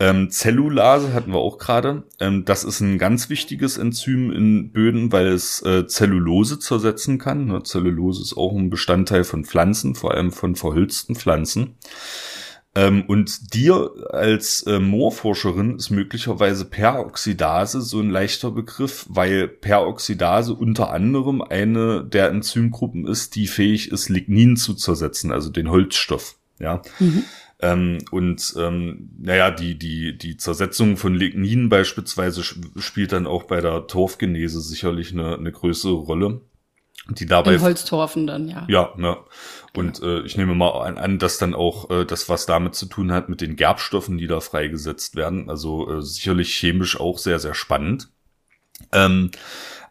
Ähm, Zellulase hatten wir auch gerade. Ähm, das ist ein ganz wichtiges Enzym in Böden, weil es äh, Zellulose zersetzen kann. Ne? Zellulose ist auch ein Bestandteil von Pflanzen, vor allem von verhülzten Pflanzen. Ähm, und dir als äh, Moorforscherin ist möglicherweise Peroxidase so ein leichter Begriff, weil Peroxidase unter anderem eine der Enzymgruppen ist, die fähig ist, Lignin zu zersetzen, also den Holzstoff. Ja. Mhm. Ähm, und ähm, naja, die, die, die Zersetzung von Lignin beispielsweise spielt dann auch bei der Torfgenese sicherlich eine, eine größere Rolle. Die dabei. In Holztorfen dann, ja. Ja, ne. Und äh, ich nehme mal an, an, dass dann auch äh, das, was damit zu tun hat, mit den Gerbstoffen, die da freigesetzt werden. Also äh, sicherlich chemisch auch sehr, sehr spannend. Ähm,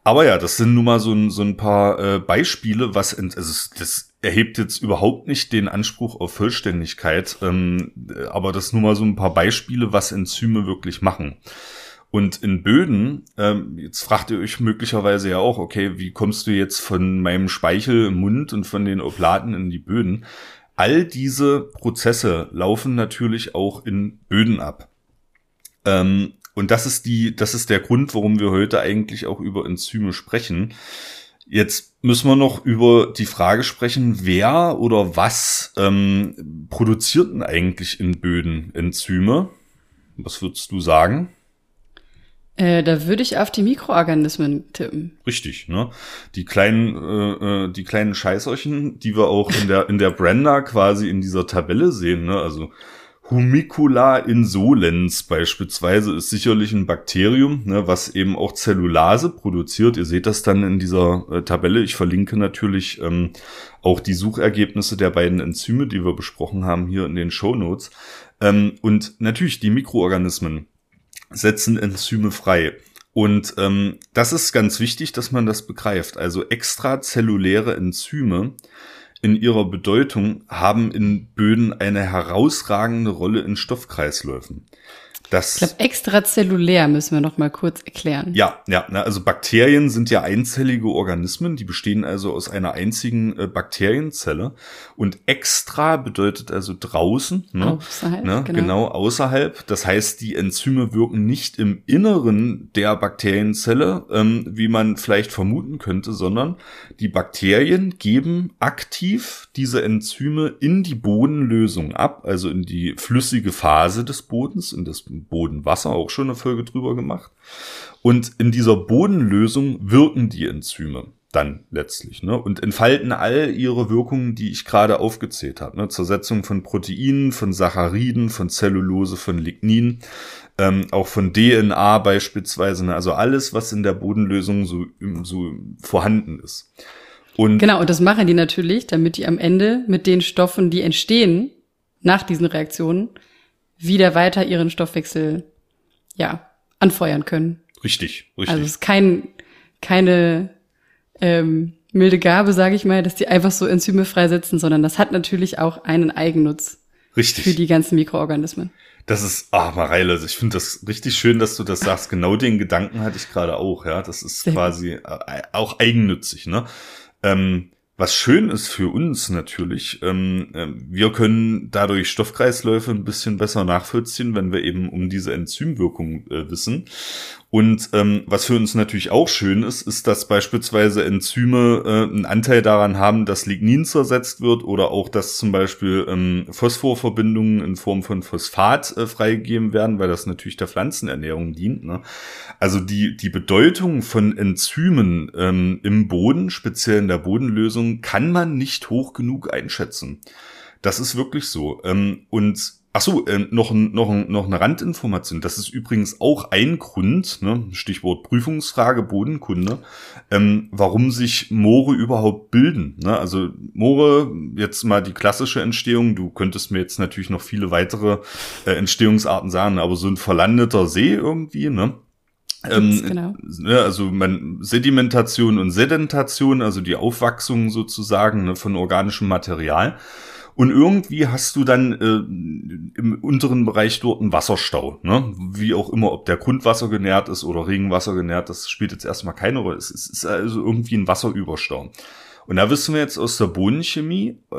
aber ja, das sind nun mal so ein, so ein paar äh, Beispiele, was in, also das erhebt jetzt überhaupt nicht den Anspruch auf Vollständigkeit, ähm, aber das nun mal so ein paar Beispiele, was Enzyme wirklich machen. Und in Böden, ähm, jetzt fragt ihr euch möglicherweise ja auch, okay, wie kommst du jetzt von meinem Speichel im Mund und von den Oplaten in die Böden? All diese Prozesse laufen natürlich auch in Böden ab. Ähm, und das ist die, das ist der Grund, warum wir heute eigentlich auch über Enzyme sprechen. Jetzt müssen wir noch über die Frage sprechen, wer oder was ähm, produziert denn eigentlich in Böden Enzyme? Was würdest du sagen? Äh, da würde ich auf die Mikroorganismen tippen. Richtig, ne? Die kleinen, äh, äh, die kleinen Scheißerchen, die wir auch in der in der Brenda quasi in dieser Tabelle sehen, ne? Also Humicula insolens beispielsweise ist sicherlich ein Bakterium, ne, was eben auch Zellulase produziert. Ihr seht das dann in dieser äh, Tabelle. Ich verlinke natürlich ähm, auch die Suchergebnisse der beiden Enzyme, die wir besprochen haben, hier in den Show Notes. Ähm, und natürlich die Mikroorganismen setzen Enzyme frei. Und ähm, das ist ganz wichtig, dass man das begreift. Also extrazelluläre Enzyme in ihrer Bedeutung haben in Böden eine herausragende Rolle in Stoffkreisläufen. Das, ich glaube, extrazellulär müssen wir noch mal kurz erklären. Ja, ja, na, also Bakterien sind ja einzellige Organismen, die bestehen also aus einer einzigen äh, Bakterienzelle und extra bedeutet also draußen, ne, außerhalb, ne, genau. genau außerhalb. Das heißt, die Enzyme wirken nicht im Inneren der Bakterienzelle, ähm, wie man vielleicht vermuten könnte, sondern die Bakterien geben aktiv diese Enzyme in die Bodenlösung ab, also in die flüssige Phase des Bodens, in das Bodenwasser, auch schon eine Folge drüber gemacht. Und in dieser Bodenlösung wirken die Enzyme dann letztlich ne? und entfalten all ihre Wirkungen, die ich gerade aufgezählt habe. Ne? Zersetzung von Proteinen, von Sacchariden, von Zellulose, von Lignin, ähm, auch von DNA beispielsweise. Ne? Also alles, was in der Bodenlösung so, so vorhanden ist. Und genau, und das machen die natürlich, damit die am Ende mit den Stoffen, die entstehen nach diesen Reaktionen, wieder weiter ihren Stoffwechsel ja anfeuern können. Richtig, richtig. Also es ist kein keine ähm, milde Gabe, sage ich mal, dass die einfach so Enzyme freisetzen, sondern das hat natürlich auch einen Eigennutz. Richtig. Für die ganzen Mikroorganismen. Das ist, ah, Mareile, also ich finde das richtig schön, dass du das sagst. Genau den Gedanken hatte ich gerade auch, ja. Das ist Sehr quasi äh, auch eigennützig, ne? Ähm, was schön ist für uns natürlich, ähm, äh, wir können dadurch Stoffkreisläufe ein bisschen besser nachvollziehen, wenn wir eben um diese Enzymwirkung äh, wissen. Und ähm, was für uns natürlich auch schön ist, ist, dass beispielsweise Enzyme äh, einen Anteil daran haben, dass Lignin zersetzt wird oder auch, dass zum Beispiel ähm, Phosphorverbindungen in Form von Phosphat äh, freigegeben werden, weil das natürlich der Pflanzenernährung dient. Ne? Also die, die Bedeutung von Enzymen ähm, im Boden, speziell in der Bodenlösung, kann man nicht hoch genug einschätzen. Das ist wirklich so. Ähm, und Ach so, äh, noch, noch, noch eine Randinformation. Das ist übrigens auch ein Grund, ne, Stichwort Prüfungsfrage Bodenkunde, ähm, warum sich Moore überhaupt bilden. Ne? Also Moore, jetzt mal die klassische Entstehung, du könntest mir jetzt natürlich noch viele weitere äh, Entstehungsarten sagen, aber so ein verlandeter See irgendwie, ne? Ähm, genau. Ne, also man, Sedimentation und Sedentation, also die Aufwachsung sozusagen ne, von organischem Material. Und irgendwie hast du dann äh, im unteren Bereich dort einen Wasserstau. Ne? Wie auch immer, ob der Grundwasser genährt ist oder Regenwasser genährt, das spielt jetzt erstmal keine Rolle. Es ist also irgendwie ein Wasserüberstau. Und da wissen wir jetzt aus der Bodenchemie, äh,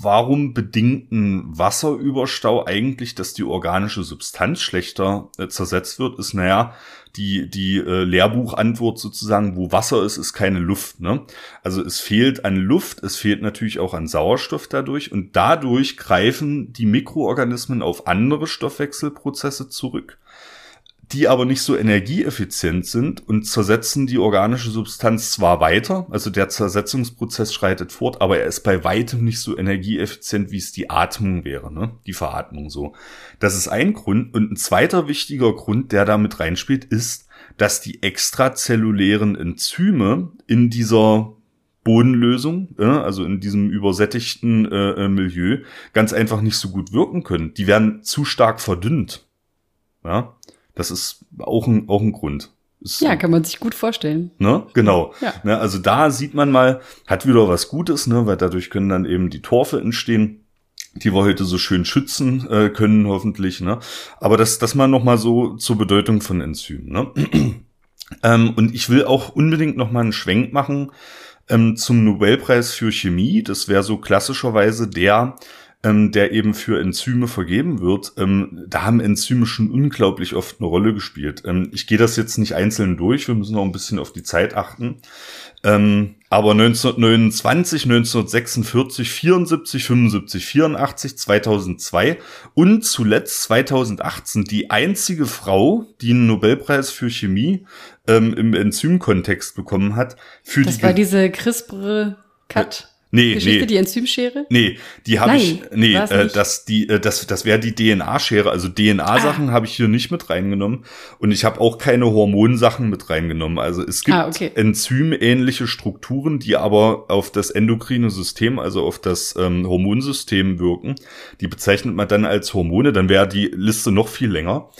warum bedingt ein Wasserüberstau eigentlich, dass die organische Substanz schlechter äh, zersetzt wird, ist, naja, die, die äh, Lehrbuchantwort sozusagen, wo Wasser ist, ist keine Luft. Ne? Also es fehlt an Luft, es fehlt natürlich auch an Sauerstoff dadurch und dadurch greifen die Mikroorganismen auf andere Stoffwechselprozesse zurück die aber nicht so energieeffizient sind und zersetzen die organische Substanz zwar weiter, also der Zersetzungsprozess schreitet fort, aber er ist bei weitem nicht so energieeffizient, wie es die Atmung wäre, ne? die Veratmung so. Das ist ein Grund. Und ein zweiter wichtiger Grund, der da mit reinspielt, ist, dass die extrazellulären Enzyme in dieser Bodenlösung, also in diesem übersättigten äh, äh, Milieu, ganz einfach nicht so gut wirken können. Die werden zu stark verdünnt. Ja, das ist auch ein, auch ein Grund. Ist, ja, kann man sich gut vorstellen. Ne? Genau. Ja. Ne, also da sieht man mal, hat wieder was Gutes, ne? weil dadurch können dann eben die Torfe entstehen die wir heute so schön schützen äh, können, hoffentlich. Ne? Aber das, das mal noch mal so zur Bedeutung von Enzymen. Ne? ähm, und ich will auch unbedingt noch mal einen Schwenk machen ähm, zum Nobelpreis für Chemie. Das wäre so klassischerweise der, ähm, der eben für Enzyme vergeben wird, ähm, da haben Enzyme schon unglaublich oft eine Rolle gespielt. Ähm, ich gehe das jetzt nicht einzeln durch, wir müssen noch ein bisschen auf die Zeit achten. Ähm, aber 1929, 1946, 74, 75, 84, 2002 und zuletzt 2018 die einzige Frau, die einen Nobelpreis für Chemie ähm, im Enzymkontext bekommen hat. Für das die war diese CRISPR-Cut. Nee, Geschichte, nee. die Enzymschere? Nee, die habe ich, nee, äh, das, die, äh, das, das wäre die DNA-Schere. Also DNA-Sachen ah. habe ich hier nicht mit reingenommen. Und ich habe auch keine Hormonsachen mit reingenommen. Also es gibt ah, okay. enzymähnliche Strukturen, die aber auf das endokrine System, also auf das ähm, Hormonsystem wirken. Die bezeichnet man dann als Hormone. Dann wäre die Liste noch viel länger.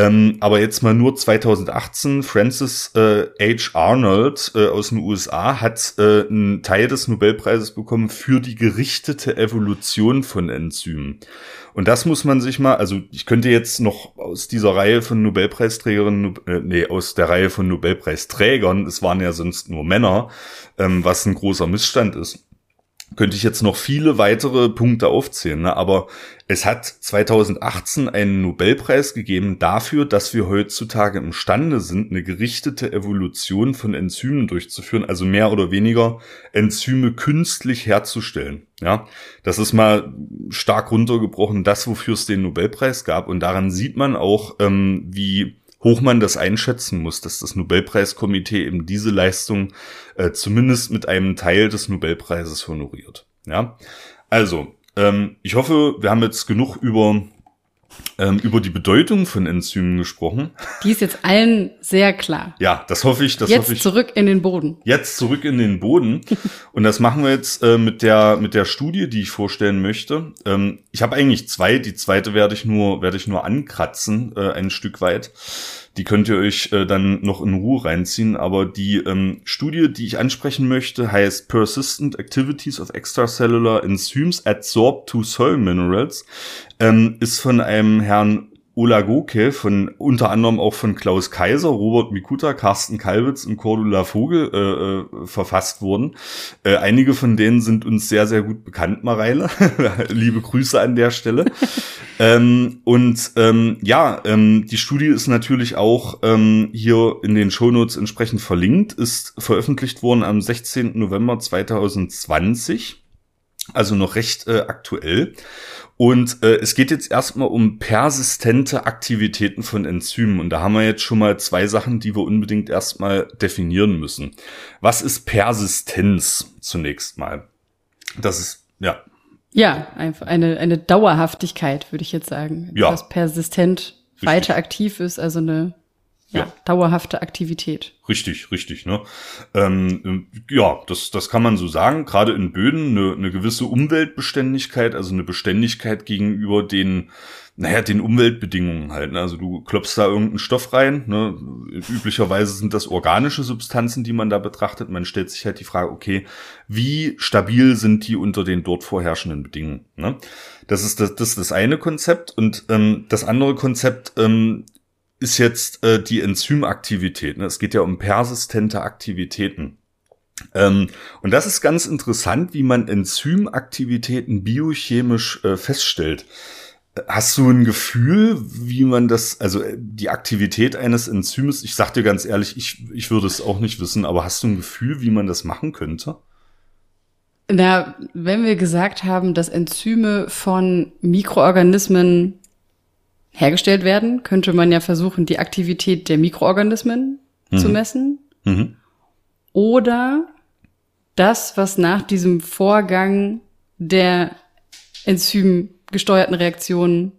Ähm, aber jetzt mal nur 2018, Francis äh, H. Arnold äh, aus den USA hat äh, einen Teil des Nobelpreises bekommen für die gerichtete Evolution von Enzymen. Und das muss man sich mal, also ich könnte jetzt noch aus dieser Reihe von Nobelpreisträgerinnen, äh, nee, aus der Reihe von Nobelpreisträgern, es waren ja sonst nur Männer, ähm, was ein großer Missstand ist könnte ich jetzt noch viele weitere Punkte aufzählen, ne? aber es hat 2018 einen Nobelpreis gegeben dafür, dass wir heutzutage imstande sind, eine gerichtete Evolution von Enzymen durchzuführen, also mehr oder weniger Enzyme künstlich herzustellen. Ja, das ist mal stark runtergebrochen, das wofür es den Nobelpreis gab und daran sieht man auch, ähm, wie hoch man das einschätzen muss, dass das Nobelpreiskomitee eben diese Leistung äh, zumindest mit einem Teil des Nobelpreises honoriert. Ja, also ähm, ich hoffe, wir haben jetzt genug über ähm, über die Bedeutung von Enzymen gesprochen. Die ist jetzt allen sehr klar. Ja, das hoffe ich. Das jetzt hoffe ich. zurück in den Boden. Jetzt zurück in den Boden. Und das machen wir jetzt äh, mit der mit der Studie, die ich vorstellen möchte. Ähm, ich habe eigentlich zwei. Die zweite werde ich nur werde ich nur ankratzen äh, ein Stück weit. Die könnt ihr euch äh, dann noch in Ruhe reinziehen. Aber die ähm, Studie, die ich ansprechen möchte, heißt Persistent Activities of Extracellular Enzymes Adsorbed to Soil Minerals, ähm, ist von einem Herrn Ola Goke von unter anderem auch von Klaus Kaiser, Robert Mikuta, Carsten Kalwitz und Cordula Vogel äh, äh, verfasst wurden. Äh, einige von denen sind uns sehr, sehr gut bekannt, Mareile. Liebe Grüße an der Stelle. ähm, und ähm, ja, ähm, die Studie ist natürlich auch ähm, hier in den Shownotes entsprechend verlinkt, ist veröffentlicht worden am 16. November 2020, also noch recht äh, aktuell. Und äh, es geht jetzt erstmal um persistente Aktivitäten von Enzymen. Und da haben wir jetzt schon mal zwei Sachen, die wir unbedingt erstmal definieren müssen. Was ist Persistenz zunächst mal? Das ist, ja. Ja, einfach eine, eine Dauerhaftigkeit, würde ich jetzt sagen. Ja. Was persistent weiter aktiv ist, also eine ja, ja. dauerhafte Aktivität. Richtig, richtig. Ne? Ähm, ja, das, das kann man so sagen. Gerade in Böden eine, eine gewisse Umweltbeständigkeit, also eine Beständigkeit gegenüber den, naja, den Umweltbedingungen halt. Ne? Also du klopfst da irgendeinen Stoff rein. Ne? Üblicherweise sind das organische Substanzen, die man da betrachtet. Man stellt sich halt die Frage, okay, wie stabil sind die unter den dort vorherrschenden Bedingungen? Ne? Das ist das, das ist das eine Konzept. Und ähm, das andere Konzept ähm, ist jetzt äh, die Enzymaktivität. Ne? Es geht ja um persistente Aktivitäten. Ähm, und das ist ganz interessant, wie man Enzymaktivitäten biochemisch äh, feststellt. Hast du ein Gefühl, wie man das, also äh, die Aktivität eines Enzyms, ich sag dir ganz ehrlich, ich, ich würde es auch nicht wissen, aber hast du ein Gefühl, wie man das machen könnte? Na, wenn wir gesagt haben, dass Enzyme von Mikroorganismen hergestellt werden, könnte man ja versuchen, die Aktivität der Mikroorganismen mhm. zu messen. Mhm. Oder das, was nach diesem Vorgang der enzymgesteuerten Reaktionen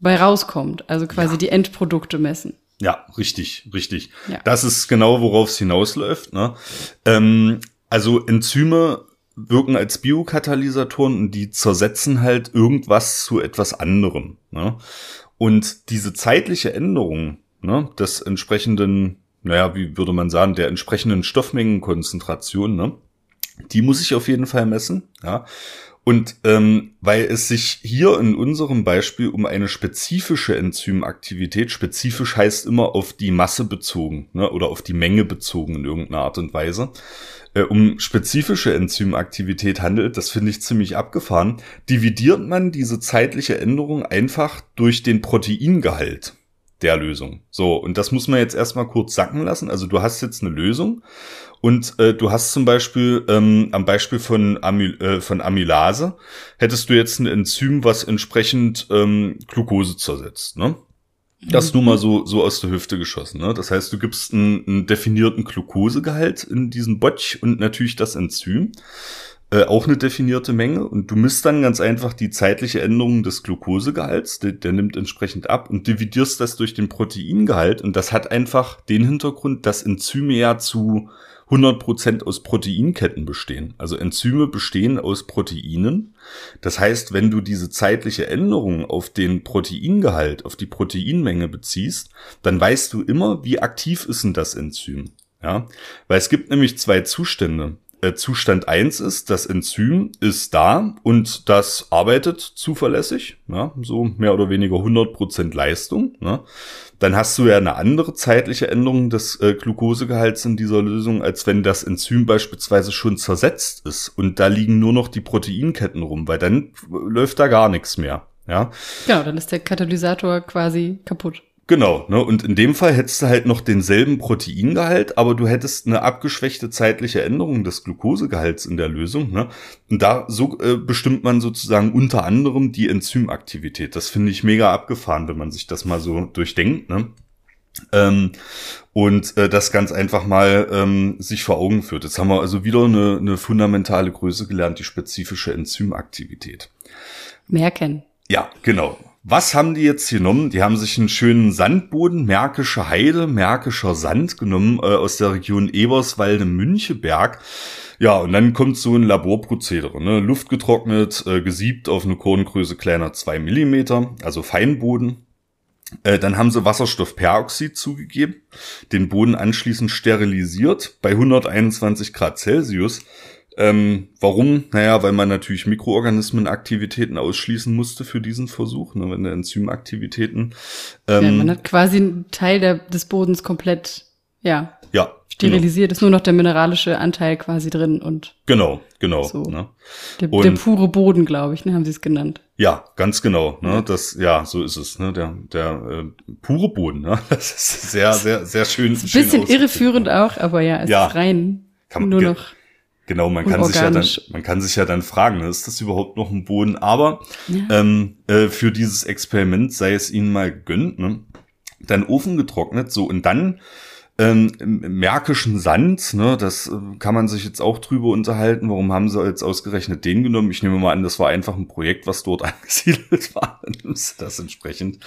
bei rauskommt. Also quasi ja. die Endprodukte messen. Ja, richtig, richtig. Ja. Das ist genau, worauf es hinausläuft. Ne? Ähm, also Enzyme wirken als Biokatalysatoren und die zersetzen halt irgendwas zu etwas anderem. Ne? Und diese zeitliche Änderung ne, des entsprechenden, naja, wie würde man sagen, der entsprechenden Stoffmengenkonzentration, ne, die muss ich auf jeden Fall messen. Ja. Und ähm, weil es sich hier in unserem Beispiel um eine spezifische Enzymaktivität, spezifisch heißt immer auf die Masse bezogen ne, oder auf die Menge bezogen in irgendeiner Art und Weise, äh, um spezifische Enzymaktivität handelt, das finde ich ziemlich abgefahren, dividiert man diese zeitliche Änderung einfach durch den Proteingehalt der Lösung. So, und das muss man jetzt erstmal kurz sacken lassen. Also du hast jetzt eine Lösung und äh, du hast zum Beispiel ähm, am Beispiel von,Amy äh, von Amylase, hättest du jetzt ein Enzym, was entsprechend ähm, Glucose zersetzt. Ne? Das nur mal so, so aus der Hüfte geschossen. Ne? Das heißt, du gibst einen, einen definierten Glukosegehalt in diesen Botch und natürlich das Enzym. Äh, auch eine definierte Menge und du misst dann ganz einfach die zeitliche Änderung des Glukosegehalts, der, der nimmt entsprechend ab und dividierst das durch den Proteingehalt und das hat einfach den Hintergrund, dass Enzyme ja zu 100% aus Proteinketten bestehen. Also Enzyme bestehen aus Proteinen. Das heißt, wenn du diese zeitliche Änderung auf den Proteingehalt, auf die Proteinmenge beziehst, dann weißt du immer, wie aktiv ist denn das Enzym. Ja, weil es gibt nämlich zwei Zustände. Äh, Zustand eins ist, das Enzym ist da und das arbeitet zuverlässig, ja, so mehr oder weniger 100% Leistung. Ne? Dann hast du ja eine andere zeitliche Änderung des äh, Glukosegehalts in dieser Lösung, als wenn das Enzym beispielsweise schon zersetzt ist und da liegen nur noch die Proteinketten rum, weil dann läuft da gar nichts mehr. Ja, genau, dann ist der Katalysator quasi kaputt. Genau, ne? Und in dem Fall hättest du halt noch denselben Proteingehalt, aber du hättest eine abgeschwächte zeitliche Änderung des Glukosegehalts in der Lösung, ne? Und da so äh, bestimmt man sozusagen unter anderem die Enzymaktivität. Das finde ich mega abgefahren, wenn man sich das mal so durchdenkt, ne? Ähm, und äh, das ganz einfach mal ähm, sich vor Augen führt. Jetzt haben wir also wieder eine, eine fundamentale Größe gelernt, die spezifische Enzymaktivität. Merken. Ja, genau. Was haben die jetzt genommen? Die haben sich einen schönen Sandboden, Märkische Heide, Märkischer Sand genommen äh, aus der Region Eberswalde, Müncheberg. Ja, und dann kommt so ein Laborprozedere, ne? Luft getrocknet, äh, gesiebt auf eine Korngröße kleiner zwei Millimeter, also Feinboden. Äh, dann haben sie Wasserstoffperoxid zugegeben, den Boden anschließend sterilisiert bei 121 Grad Celsius. Ähm, warum? Naja, weil man natürlich Mikroorganismenaktivitäten ausschließen musste für diesen Versuch, ne, wenn der Enzymaktivitäten. Ähm, ja, man hat quasi einen Teil der, des Bodens komplett, ja, ja, sterilisiert, genau. ist nur noch der mineralische Anteil quasi drin und. Genau, genau. So. Ne? Der, der, pure Boden, glaube ich, ne, haben sie es genannt. Ja, ganz genau. Ne, das, ja, so ist es. Ne, der, der äh, pure Boden. Ne, das ist sehr, sehr, sehr schön. Ein bisschen irreführend auch, aber ja, es ja, ist rein. Kann man, nur noch. Genau, man kann sich ja dann, man kann sich ja dann fragen, ist das überhaupt noch ein Boden? Aber ja. ähm, äh, für dieses Experiment sei es ihnen mal gegönnt, ne? Dann Ofen getrocknet, so und dann ähm, märkischen Sand, ne, das äh, kann man sich jetzt auch drüber unterhalten. Warum haben sie jetzt ausgerechnet den genommen? Ich nehme mal an, das war einfach ein Projekt, was dort angesiedelt war. Dann ist das entsprechend.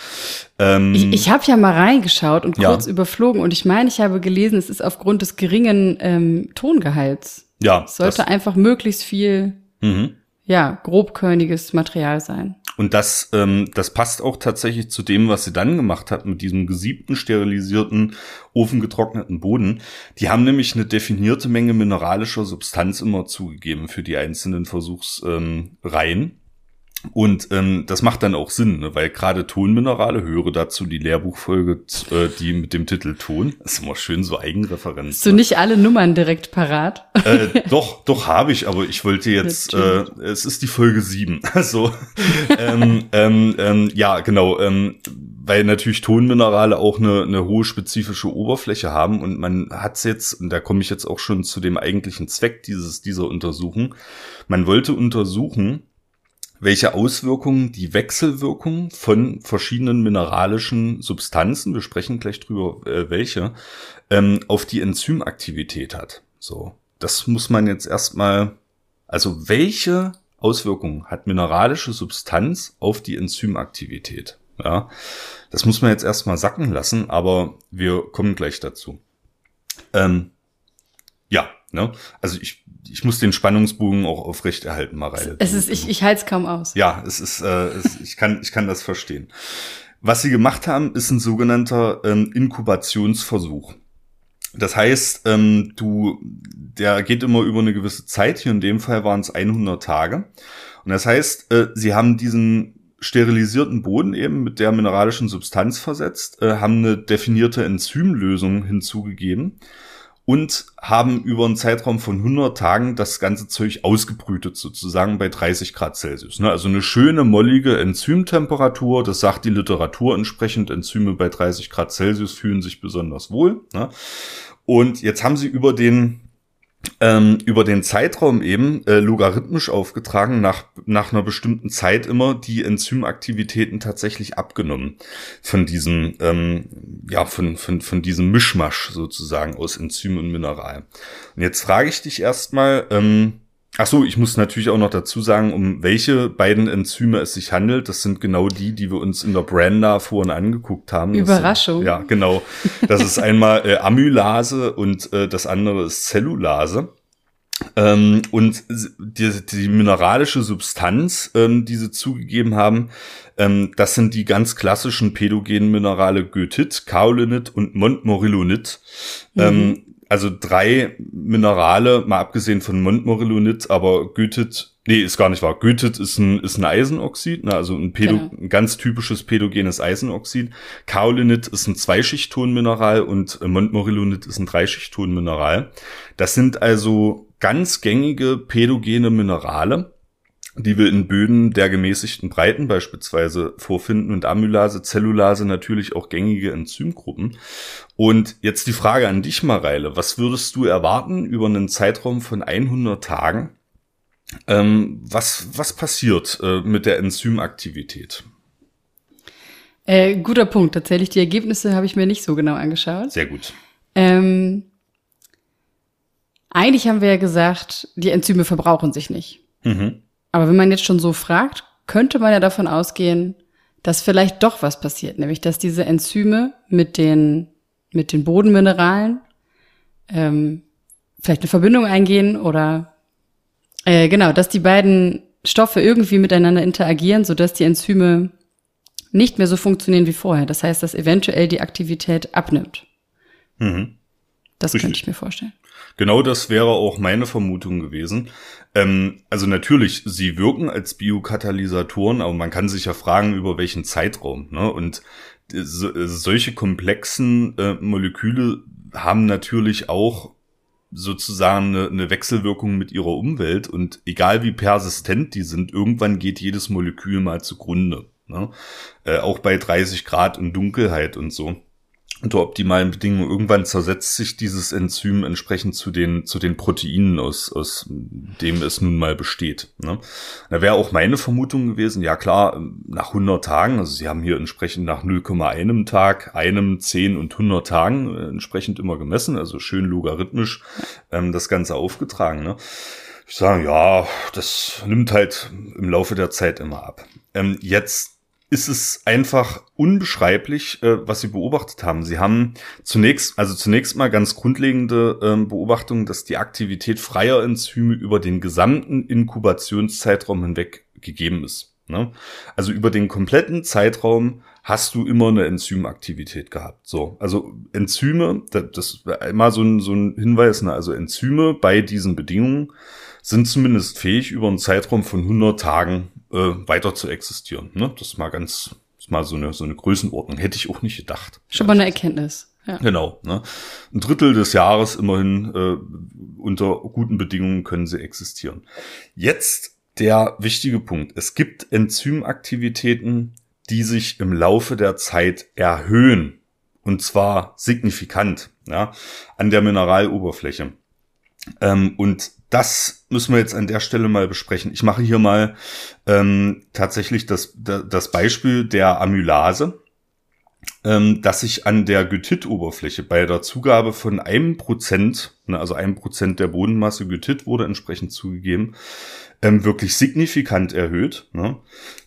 Ähm, ich ich habe ja mal reingeschaut und kurz ja. überflogen und ich meine, ich habe gelesen, es ist aufgrund des geringen ähm, Tongehalts. Ja. Es sollte einfach möglichst viel, mhm. ja, grobkörniges Material sein. Und das, ähm, das passt auch tatsächlich zu dem, was sie dann gemacht hat mit diesem gesiebten, sterilisierten, ofengetrockneten Boden. Die haben nämlich eine definierte Menge mineralischer Substanz immer zugegeben für die einzelnen Versuchsreihen. Ähm, und ähm, das macht dann auch Sinn, ne? weil gerade Tonminerale, höre dazu die Lehrbuchfolge, äh, die mit dem Titel Ton, das ist immer schön so Eigenreferenz. Hast du nicht alle Nummern direkt parat? Äh, doch, doch habe ich, aber ich wollte jetzt, äh, es ist die Folge sieben, also ähm, ähm, ähm, ja, genau, ähm, weil natürlich Tonminerale auch eine, eine hohe spezifische Oberfläche haben und man hat's jetzt, und da komme ich jetzt auch schon zu dem eigentlichen Zweck dieses dieser Untersuchung, man wollte untersuchen, welche Auswirkungen die Wechselwirkung von verschiedenen mineralischen Substanzen, wir sprechen gleich drüber, äh, welche, ähm, auf die Enzymaktivität hat. So, das muss man jetzt erstmal, also welche Auswirkungen hat mineralische Substanz auf die Enzymaktivität? Ja, das muss man jetzt erstmal sacken lassen, aber wir kommen gleich dazu. Ähm, ja, ne? Also ich ich muss den Spannungsbogen auch aufrechterhalten, Mareile. Es ist, ich, ich halte es kaum aus. Ja, es ist, äh, es, ich kann, ich kann das verstehen. Was sie gemacht haben, ist ein sogenannter ähm, Inkubationsversuch. Das heißt, ähm, du, der geht immer über eine gewisse Zeit. Hier in dem Fall waren es 100 Tage. Und das heißt, äh, sie haben diesen sterilisierten Boden eben mit der mineralischen Substanz versetzt, äh, haben eine definierte Enzymlösung hinzugegeben und haben über einen Zeitraum von 100 Tagen das ganze Zeug ausgebrütet, sozusagen bei 30 Grad Celsius. Ne? Also eine schöne, mollige Enzymtemperatur, das sagt die Literatur entsprechend, Enzyme bei 30 Grad Celsius fühlen sich besonders wohl. Ne? Und jetzt haben sie über den ähm, über den Zeitraum eben äh, logarithmisch aufgetragen, nach, nach einer bestimmten Zeit immer die Enzymaktivitäten tatsächlich abgenommen von diesem, ähm, ja, von, von, von diesem Mischmasch sozusagen aus Enzym und Mineral. Und jetzt frage ich dich erstmal, ähm, Ach so, ich muss natürlich auch noch dazu sagen, um welche beiden Enzyme es sich handelt. Das sind genau die, die wir uns in der Branda vorhin angeguckt haben. Überraschung. Sind, ja, genau. Das ist einmal äh, Amylase und äh, das andere ist Zellulase. Ähm, und die, die mineralische Substanz, ähm, die sie zugegeben haben, ähm, das sind die ganz klassischen pädogenen Minerale Goethit, Kaolinit und Montmorillonit. Mhm. Also drei Minerale, mal abgesehen von Montmorillonit, aber Goethit, nee, ist gar nicht wahr. Goethit ist ein, ist ein Eisenoxid, ne, also ein, Pädo, genau. ein ganz typisches pädogenes Eisenoxid. Kaolinit ist ein Zweischichttonmineral und Montmorillonit ist ein Dreischichttonmineral. Das sind also ganz gängige pädogene Minerale die wir in Böden der gemäßigten Breiten beispielsweise vorfinden und Amylase, Zellulase natürlich auch gängige Enzymgruppen. Und jetzt die Frage an dich, Mareile. Was würdest du erwarten über einen Zeitraum von 100 Tagen? Ähm, was, was passiert äh, mit der Enzymaktivität? Äh, guter Punkt. Tatsächlich, die Ergebnisse habe ich mir nicht so genau angeschaut. Sehr gut. Ähm, eigentlich haben wir ja gesagt, die Enzyme verbrauchen sich nicht. Mhm. Aber wenn man jetzt schon so fragt, könnte man ja davon ausgehen, dass vielleicht doch was passiert, nämlich dass diese Enzyme mit den, mit den Bodenmineralen ähm, vielleicht eine Verbindung eingehen oder äh, genau, dass die beiden Stoffe irgendwie miteinander interagieren, sodass die Enzyme nicht mehr so funktionieren wie vorher. Das heißt, dass eventuell die Aktivität abnimmt. Mhm. Das Richtig. könnte ich mir vorstellen. Genau das wäre auch meine Vermutung gewesen. Ähm, also natürlich, sie wirken als Biokatalysatoren, aber man kann sich ja fragen, über welchen Zeitraum. Ne? Und so, solche komplexen äh, Moleküle haben natürlich auch sozusagen eine, eine Wechselwirkung mit ihrer Umwelt und egal wie persistent die sind, irgendwann geht jedes Molekül mal zugrunde. Ne? Äh, auch bei 30 Grad und Dunkelheit und so unter optimalen Bedingungen. Irgendwann zersetzt sich dieses Enzym entsprechend zu den, zu den Proteinen, aus, aus dem es nun mal besteht. Ne? Da wäre auch meine Vermutung gewesen, ja klar, nach 100 Tagen, also sie haben hier entsprechend nach 0,1 Tag, einem, 10 und 100 Tagen äh, entsprechend immer gemessen, also schön logarithmisch ähm, das Ganze aufgetragen. Ne? Ich sage, ja, das nimmt halt im Laufe der Zeit immer ab. Ähm, jetzt ist es einfach unbeschreiblich, äh, was sie beobachtet haben. Sie haben zunächst, also zunächst mal ganz grundlegende ähm, Beobachtungen, dass die Aktivität freier Enzyme über den gesamten Inkubationszeitraum hinweg gegeben ist. Ne? Also über den kompletten Zeitraum hast du immer eine Enzymaktivität gehabt. So, also Enzyme, das, das immer so ein, so ein Hinweis, ne? also Enzyme bei diesen Bedingungen sind zumindest fähig, über einen Zeitraum von 100 Tagen äh, weiter zu existieren. Ne? Das ist mal ganz, ist mal so eine, so eine Größenordnung. Hätte ich auch nicht gedacht. Schon mal eine Erkenntnis. Ja. Genau. Ne? Ein Drittel des Jahres immerhin äh, unter guten Bedingungen können sie existieren. Jetzt der wichtige Punkt. Es gibt Enzymaktivitäten, die sich im Laufe der Zeit erhöhen. Und zwar signifikant ja, an der Mineraloberfläche. Ähm, und das müssen wir jetzt an der Stelle mal besprechen. Ich mache hier mal ähm, tatsächlich das, das Beispiel der Amylase, ähm, dass sich an der Gytit-Oberfläche bei der Zugabe von einem Prozent, ne, also einem Prozent der Bodenmasse Gytit wurde entsprechend zugegeben, ähm, wirklich signifikant erhöht. Ne?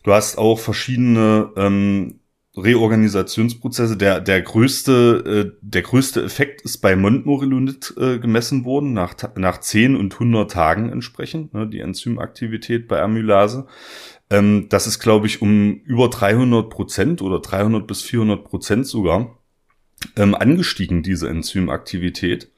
Du hast auch verschiedene ähm, Reorganisationsprozesse. Der, der größte, äh, der größte Effekt ist bei Montmorillonit äh, gemessen worden, nach, nach 10 und 100 Tagen entsprechend, ne, die Enzymaktivität bei Amylase. Ähm, das ist, glaube ich, um über 300 Prozent oder 300 bis 400 Prozent sogar ähm, angestiegen, diese Enzymaktivität.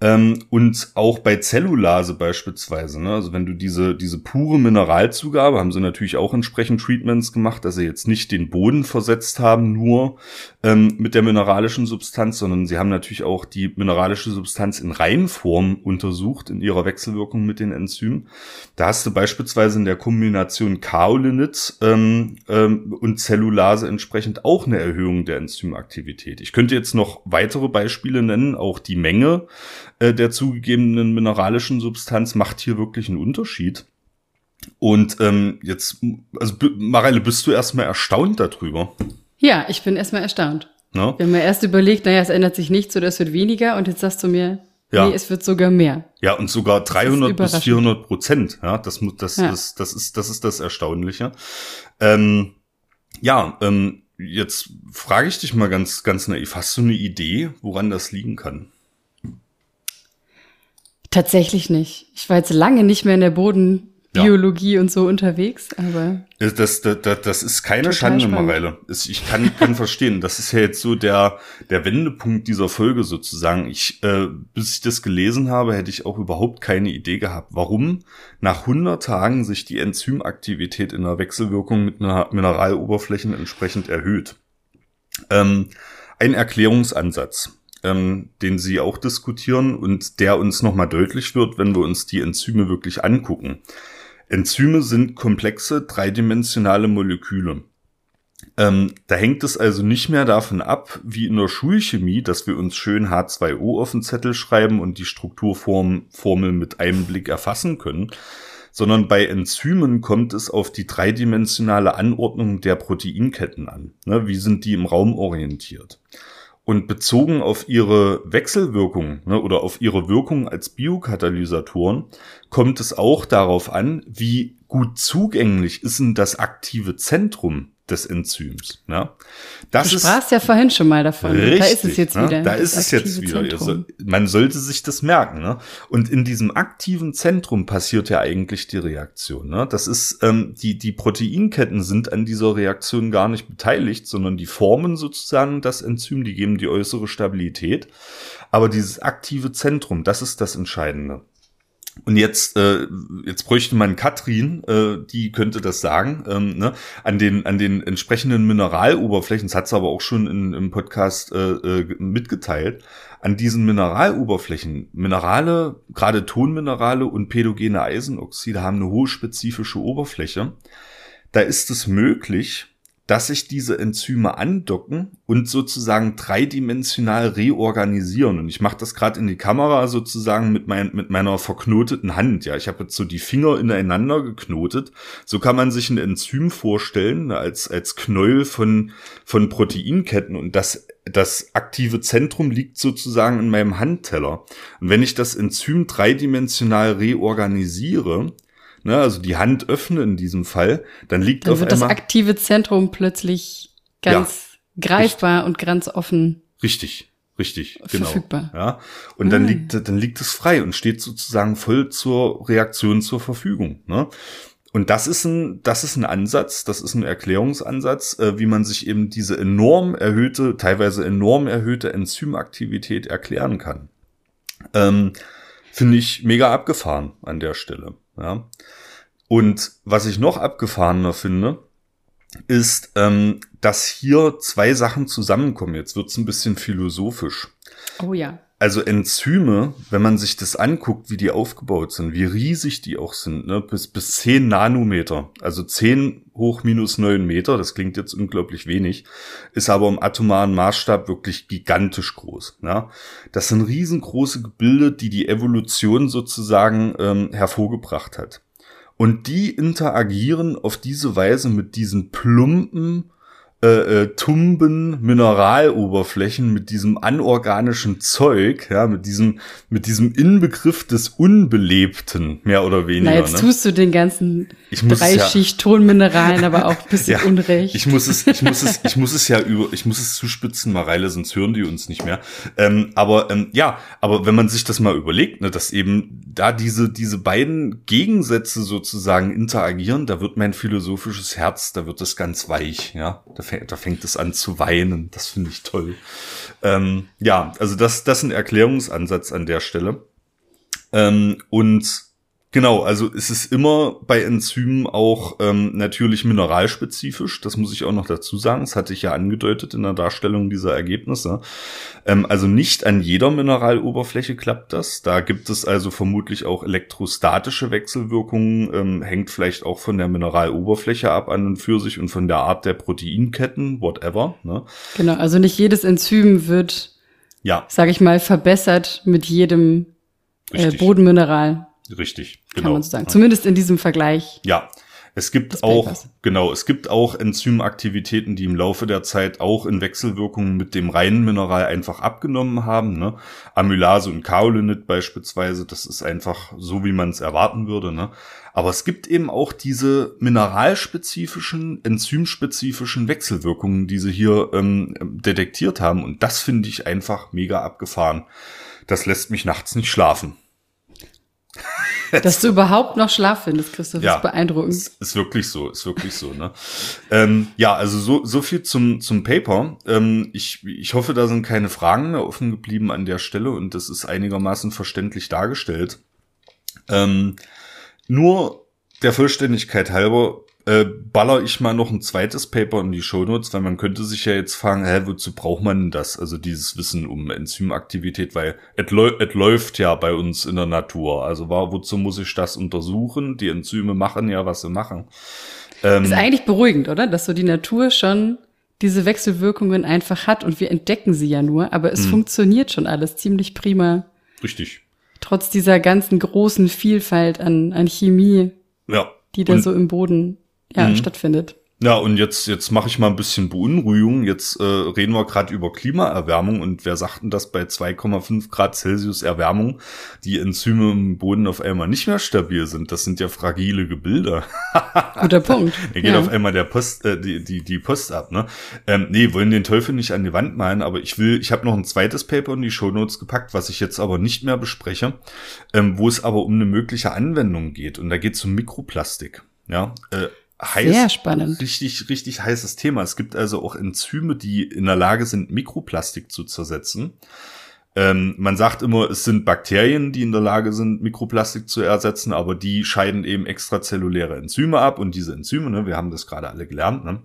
Ähm, und auch bei Zellulase beispielsweise, ne? also wenn du diese, diese pure Mineralzugabe, haben sie natürlich auch entsprechend Treatments gemacht, dass sie jetzt nicht den Boden versetzt haben, nur ähm, mit der mineralischen Substanz, sondern sie haben natürlich auch die mineralische Substanz in Reinform untersucht, in ihrer Wechselwirkung mit den Enzymen. Da hast du beispielsweise in der Kombination Kaolinit ähm, ähm, und Zellulase entsprechend auch eine Erhöhung der Enzymaktivität. Ich könnte jetzt noch weitere Beispiele nennen, auch die Menge äh, der zugegebenen mineralischen Substanz macht hier wirklich einen Unterschied. Und ähm, jetzt, also Mareile, bist du erstmal erstaunt darüber? Ja, ich bin erstmal erstaunt. Ne? Wir haben ja erst überlegt, naja, es ändert sich nichts oder es wird weniger und jetzt sagst du mir, Ja. nee, es wird sogar mehr. Ja, und sogar 300 bis überraschend. 400 Prozent. Ja, das, das, Ja. das, das, ist, das ist das Erstaunliche. Ähm, ja, ähm, jetzt frage ich dich mal ganz, ganz naiv. Hast du eine Idee, woran das liegen kann? Tatsächlich nicht. Ich war jetzt lange nicht mehr in der Bodenbiologie und so unterwegs, aber Das, das, das, das ist keine Schande, spannend. Mareile. Ich kann, kann verstehen. Das ist ja jetzt so der, der Wendepunkt dieser Folge sozusagen. Ich, äh, bis ich das gelesen habe, hätte ich auch überhaupt keine Idee gehabt, warum nach 100 Tagen sich die Enzymaktivität in der Wechselwirkung mit einer Mineraloberflächen entsprechend erhöht. Ähm, ein Erklärungsansatz, ähm, den Sie auch diskutieren und der uns nochmal deutlich wird, wenn wir uns die Enzyme wirklich angucken. Enzyme sind komplexe, dreidimensionale Moleküle. Ähm, da hängt es also nicht mehr davon ab, wie in der Schulchemie, dass wir uns schön H2O auf den Zettel schreiben und die Strukturformel mit einem Blick erfassen können, sondern bei Enzymen kommt es auf die dreidimensionale Anordnung der Proteinketten an. Ne, wie sind die im Raum orientiert? Und bezogen auf ihre Wechselwirkung ne, oder auf ihre Wirkung als Biokatalysatoren kommt es auch darauf an, wie gut zugänglich ist denn das aktive Zentrum des Enzyms. Ja. Das du ist sprachst ja vorhin schon mal davon. Richtig, da ist es jetzt ne? wieder. Da ist es jetzt wieder. Zentrum. Also, man sollte sich das merken. Ne? Und in diesem aktiven Zentrum passiert ja eigentlich die Reaktion. Ne? Das ist ähm, die die Proteinketten sind an dieser Reaktion gar nicht beteiligt, sondern die formen sozusagen das Enzym, die geben die äußere Stabilität. Aber dieses aktive Zentrum, das ist das Entscheidende. Und jetzt, äh, jetzt bräuchte man Katrin, äh, die könnte das sagen, ähm, ne? an den an den entsprechenden Mineraloberflächen, das hat sie aber auch schon in, im Podcast äh, äh, mitgeteilt, an diesen Mineraloberflächen, Minerale, gerade Tonminerale und pädogene Eisenoxide haben eine hohe spezifische Oberfläche. Da ist es möglich, dass sich diese Enzyme andocken und sozusagen dreidimensional reorganisieren. Und ich mache das gerade in die Kamera sozusagen mit, mein, mit meiner verknoteten Hand. Ja, ich habe jetzt so die Finger ineinander geknotet. So kann man sich ein Enzym vorstellen als als Knäuel von von Proteinketten und das das aktive Zentrum liegt sozusagen in meinem Handteller. Und wenn ich das Enzym dreidimensional reorganisiere, ne, also die Hand öffne in diesem Fall, dann liegt Dann auf wird das einmal aktive Zentrum plötzlich ganz greifbar und ganz offen. Richtig, richtig, genau. Verfügbar. Ja. Und dann Ah. liegt, dann liegt es frei und steht sozusagen voll zur Reaktion zur Verfügung. Ne? Und das ist ein, das ist ein Ansatz, das ist ein Erklärungsansatz, äh, wie man sich eben diese enorm erhöhte, teilweise enorm erhöhte Enzymaktivität erklären kann. Ähm, Finde ich mega abgefahren an der Stelle. Ja. Und was ich noch abgefahrener finde, ist, ähm, dass hier zwei Sachen zusammenkommen. Jetzt wird's ein bisschen philosophisch. Oh ja. Also Enzyme, wenn man sich das anguckt, wie die aufgebaut sind, wie riesig die auch sind, ne, bis, bis 10 Nanometer, also 10 hoch minus 9 Meter, das klingt jetzt unglaublich wenig, ist aber im atomaren Maßstab wirklich gigantisch groß. Ja. Das sind riesengroße Gebilde, die die Evolution sozusagen ähm, hervorgebracht hat. Und die interagieren auf diese Weise mit diesen plumpen, äh, äh, tumben Mineraloberflächen mit diesem anorganischen Zeug, ja, mit diesem, mit diesem Inbegriff des Unbelebten, mehr oder weniger. Na, jetzt ne? tust du den ganzen es ja- Dreischicht-Tonmineralen aber auch ein bisschen Ja, unrecht. Ich muss es, ich muss es, ich muss es ja über, ich muss es zuspitzen, Mareile, sonst hören die uns nicht mehr. Ähm, aber ähm, ja, aber wenn man sich das mal überlegt, ne, dass eben da diese diese beiden Gegensätze sozusagen interagieren, da wird mein philosophisches Herz, da wird es ganz weich, ja, da, fäng- da fängt es an zu weinen. Das finde ich toll. Ähm, ja, also das, das ist ein Erklärungsansatz an der Stelle. Ähm, und Genau, also es ist immer bei Enzymen auch ähm, natürlich mineralspezifisch. Das muss ich auch noch dazu sagen. Das hatte ich ja angedeutet in der Darstellung dieser Ergebnisse. Ähm, also nicht an jeder Mineraloberfläche klappt das. Da gibt es also vermutlich auch elektrostatische Wechselwirkungen. Ähm, hängt vielleicht auch von der Mineraloberfläche ab an und für sich und von der Art der Proteinketten, whatever. Ne? Genau, also nicht jedes Enzym wird, Ja, sage ich mal, verbessert mit jedem äh. Bodenmineral, richtig, kann genau. man so sagen. Zumindest in diesem Vergleich. Ja, es gibt auch, Papers. genau, es gibt auch Enzymaktivitäten, die im Laufe der Zeit auch in Wechselwirkungen mit dem reinen Mineral einfach abgenommen haben. Ne? Amylase und Kaolinit beispielsweise, das ist einfach so, wie man es erwarten würde. Ne? Aber es gibt eben auch diese mineralspezifischen, enzymspezifischen Wechselwirkungen, die sie hier ähm, detektiert haben. Und das finde ich einfach mega abgefahren. Das lässt mich nachts nicht schlafen. Dass du überhaupt noch Schlaf findest, Christoph, Ja. ist beeindruckend. Ist, ist wirklich so, ist wirklich so, ne? ähm, ja, also so, so viel zum, zum Paper. Ähm, ich, ich hoffe, da sind keine Fragen mehr offen geblieben an der Stelle und das ist einigermaßen verständlich dargestellt. Ähm, nur der Vollständigkeit halber äh, baller ich mal noch ein zweites Paper in die Shownotes, weil man könnte sich ja jetzt fragen, hä, wozu braucht man denn das? Also dieses Wissen um Enzymaktivität, weil es läuft ja bei uns in der Natur. Also war, wozu muss ich das untersuchen? Die Enzyme machen ja, was sie machen. Ähm, Ist eigentlich beruhigend, oder? Dass so die Natur schon diese Wechselwirkungen einfach hat und wir entdecken sie ja nur, aber Hm. es funktioniert schon alles ziemlich prima, richtig. trotz dieser ganzen großen Vielfalt an, an Chemie, Ja. die da Und- so im Boden ja, Mhm. stattfindet. Ja, und jetzt, jetzt mache ich mal ein bisschen Beunruhigung. Jetzt äh, reden wir gerade über Klimaerwärmung und wer sagt denn, dass bei 2,5 Grad Celsius Erwärmung die Enzyme im Boden auf einmal nicht mehr stabil sind? Das sind ja fragile Gebilde. Guter Punkt. Da geht ja. auf einmal der Post, äh, die, die, die Post ab, ne? Ähm, nee, wollen den Teufel nicht an die Wand malen, aber ich will, ich habe noch ein zweites Paper in die Shownotes gepackt, was ich jetzt aber nicht mehr bespreche, ähm, wo es aber um eine mögliche Anwendung geht. Und da geht es um Mikroplastik. Ja, äh, heiß, Sehr spannend. Richtig, richtig heißes Thema. Es gibt also auch Enzyme, die in der Lage sind, Mikroplastik zu zersetzen. Ähm, man sagt immer, es sind Bakterien, die in der Lage sind, Mikroplastik zu ersetzen, aber die scheiden eben extrazelluläre Enzyme ab und diese Enzyme, ne, wir haben das gerade alle gelernt, ne,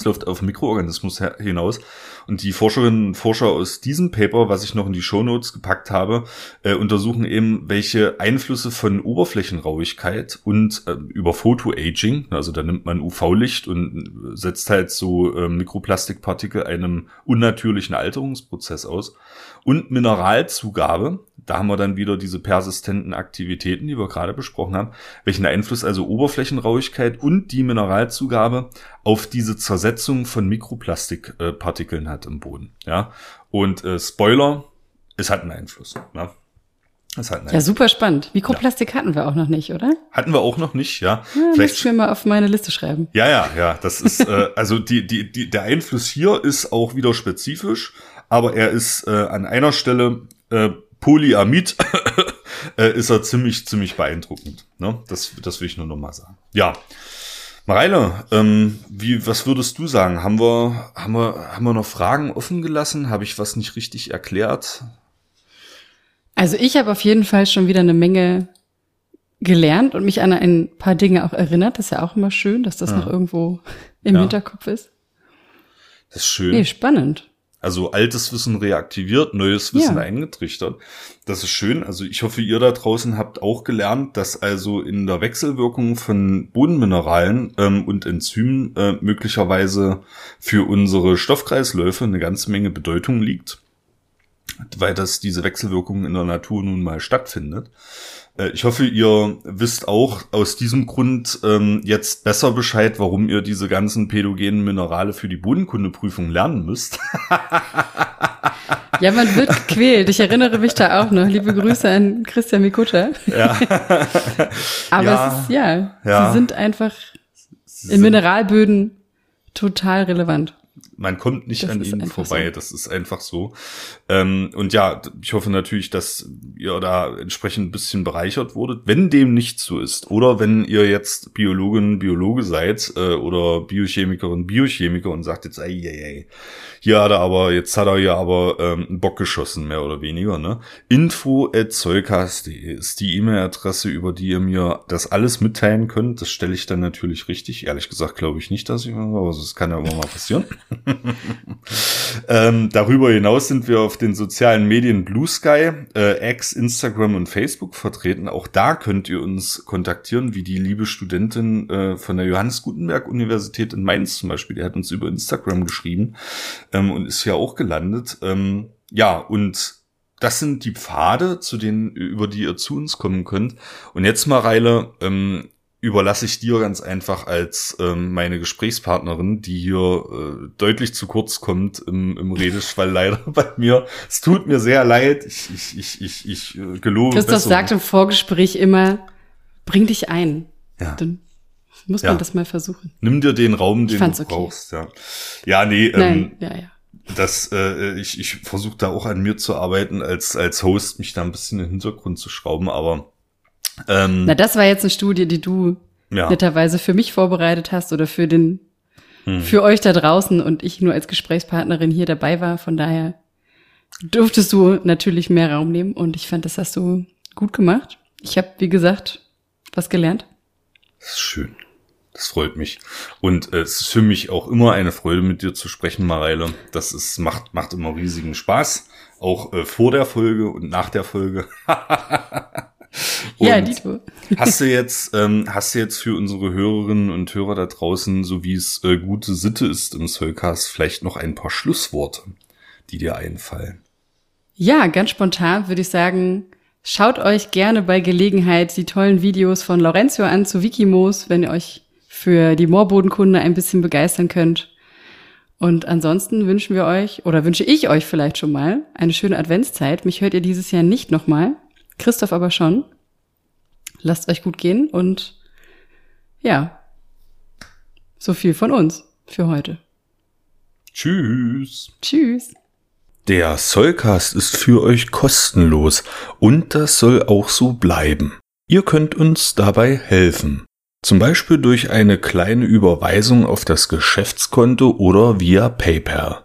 es läuft auf Mikroorganismus hinaus. Und die Forscherinnen und Forscher aus diesem Paper, was ich noch in die Shownotes gepackt habe, äh, untersuchen eben, welche Einflüsse von Oberflächenrauigkeit und äh, über Photoaging, also da nimmt man UV-Licht und setzt halt so äh, Mikroplastikpartikel einem unnatürlichen Alterungsprozess aus, und Mineralzugabe. Da haben wir dann wieder diese persistenten Aktivitäten, die wir gerade besprochen haben, welchen Einfluss also Oberflächenrauigkeit und die Mineralzugabe auf diese Zersetzung von Mikroplastikpartikeln hat im Boden. Ja, und äh, Spoiler, es hat einen Einfluss. Ne? Es hat einen ja, super spannend. Mikroplastik ja. hatten wir auch noch nicht, oder? Hatten wir auch noch nicht, ja. ja Vielleicht ich mir mal auf meine Liste schreiben. Ja, ja, ja. Das ist äh, also die die die der Einfluss hier ist auch wieder spezifisch aber er ist äh, an einer Stelle äh, Polyamid, äh, ist er ziemlich, ziemlich beeindruckend. Ne? Das, das will ich nur noch mal sagen. Ja. Mareile, ähm, wie, was würdest du sagen? Haben wir, haben wir, haben wir noch Fragen offen gelassen? Habe ich was nicht richtig erklärt? Also ich habe auf jeden Fall schon wieder eine Menge gelernt und mich an ein paar Dinge auch erinnert. Das ist ja auch immer schön, dass das ja. noch irgendwo im ja. Hinterkopf ist. Das ist schön. Nee, spannend. Also altes Wissen reaktiviert, neues Wissen ja. eingetrichtert. Das ist schön. Also ich hoffe, ihr da draußen habt auch gelernt, dass also in der Wechselwirkung von Bodenmineralen ähm, und Enzymen äh, möglicherweise für unsere Stoffkreisläufe eine ganze Menge Bedeutung liegt, weil das diese Wechselwirkung in der Natur nun mal stattfindet. Äh, ich hoffe, ihr wisst auch aus diesem Grund ähm, jetzt besser Bescheid, warum ihr diese ganzen pädogenen Minerale für die Bodenkundeprüfung lernen müsst. Ja, man wird gequält. Ich erinnere mich da auch noch. Liebe Grüße an Christian Mikutta. Ja. Aber ja, es ist, ja, ja, sie sind einfach in Mineralböden total relevant man kommt nicht das an ihnen vorbei. So. Das ist einfach so. Ähm, und ja, ich hoffe natürlich, dass ihr da entsprechend ein bisschen bereichert wurdet. Wenn dem nicht so ist, oder wenn ihr jetzt Biologin, Biologe seid äh, oder Biochemikerin, Biochemiker und sagt jetzt, ey, ey, ey, hier hat er aber, jetzt hat er ja aber ähm, einen Bock geschossen, mehr oder weniger. Ne? Info at ist die E-Mail-Adresse, über die ihr mir das alles mitteilen könnt. Das stelle ich dann natürlich richtig. Ehrlich gesagt glaube ich nicht, dass ich, aber das kann ja immer mal passieren. ähm, darüber hinaus sind wir auf den sozialen Medien Blue Sky, äh, X, Instagram und Facebook vertreten. Auch da könnt ihr uns kontaktieren, wie die liebe Studentin äh, von der Johannes Gutenberg Universität in Mainz zum Beispiel. Die hat uns über Instagram geschrieben ähm, und ist ja auch gelandet. Ähm, ja, und das sind die Pfade, zu denen, über die ihr zu uns kommen könnt. Und jetzt, Mareile, ähm, überlasse ich dir ganz einfach als ähm, meine Gesprächspartnerin, die hier äh, deutlich zu kurz kommt im, im Redeschwall leider bei mir. Es tut mir sehr leid. Ich, ich, ich, ich, ich äh, gelobe. Christoph Besserung. sagt im Vorgespräch immer, bring dich ein. Ja. Dann muss man ja. das mal versuchen. Nimm dir den Raum, den du okay. brauchst. Ja, ja nee. Ähm, Nein, ja, ja. Das, äh, ich, ich versuche da auch an mir zu arbeiten, als, als Host mich da ein bisschen in den Hintergrund zu schrauben, aber ähm, Na, das war jetzt eine Studie, die du ja. netterweise für mich vorbereitet hast oder für den, hm. für euch da draußen und ich nur als Gesprächspartnerin hier dabei war. Von daher durftest du natürlich mehr Raum nehmen und ich fand, das hast du gut gemacht. Ich habe, wie gesagt, was gelernt. Das ist schön. Das freut mich. Und äh, es ist für mich auch immer eine Freude, mit dir zu sprechen, Mareile. Das ist, macht, macht immer riesigen Spaß. Auch äh, vor der Folge und nach der Folge. ja, Dito. hast du jetzt, ähm, hast du jetzt für unsere Hörerinnen und Hörer da draußen, so wie es äh, gute Sitte ist im Soulcast, vielleicht noch ein paar Schlussworte, die dir einfallen? Ja, ganz spontan würde ich sagen, schaut euch gerne bei Gelegenheit die tollen Videos von Lorenzo an zu Wikimos, wenn ihr euch für die Moorbodenkunde ein bisschen begeistern könnt. Und ansonsten wünschen wir euch, oder wünsche ich euch vielleicht schon mal, eine schöne Adventszeit. Mich hört ihr dieses Jahr nicht nochmal. Christoph aber schon. Lasst euch gut gehen und ja, so viel von uns für heute. Tschüss. Tschüss. Der Sollcast ist für euch kostenlos und das soll auch so bleiben. Ihr könnt uns dabei helfen. Zum Beispiel durch eine kleine Überweisung auf das Geschäftskonto oder via PayPal.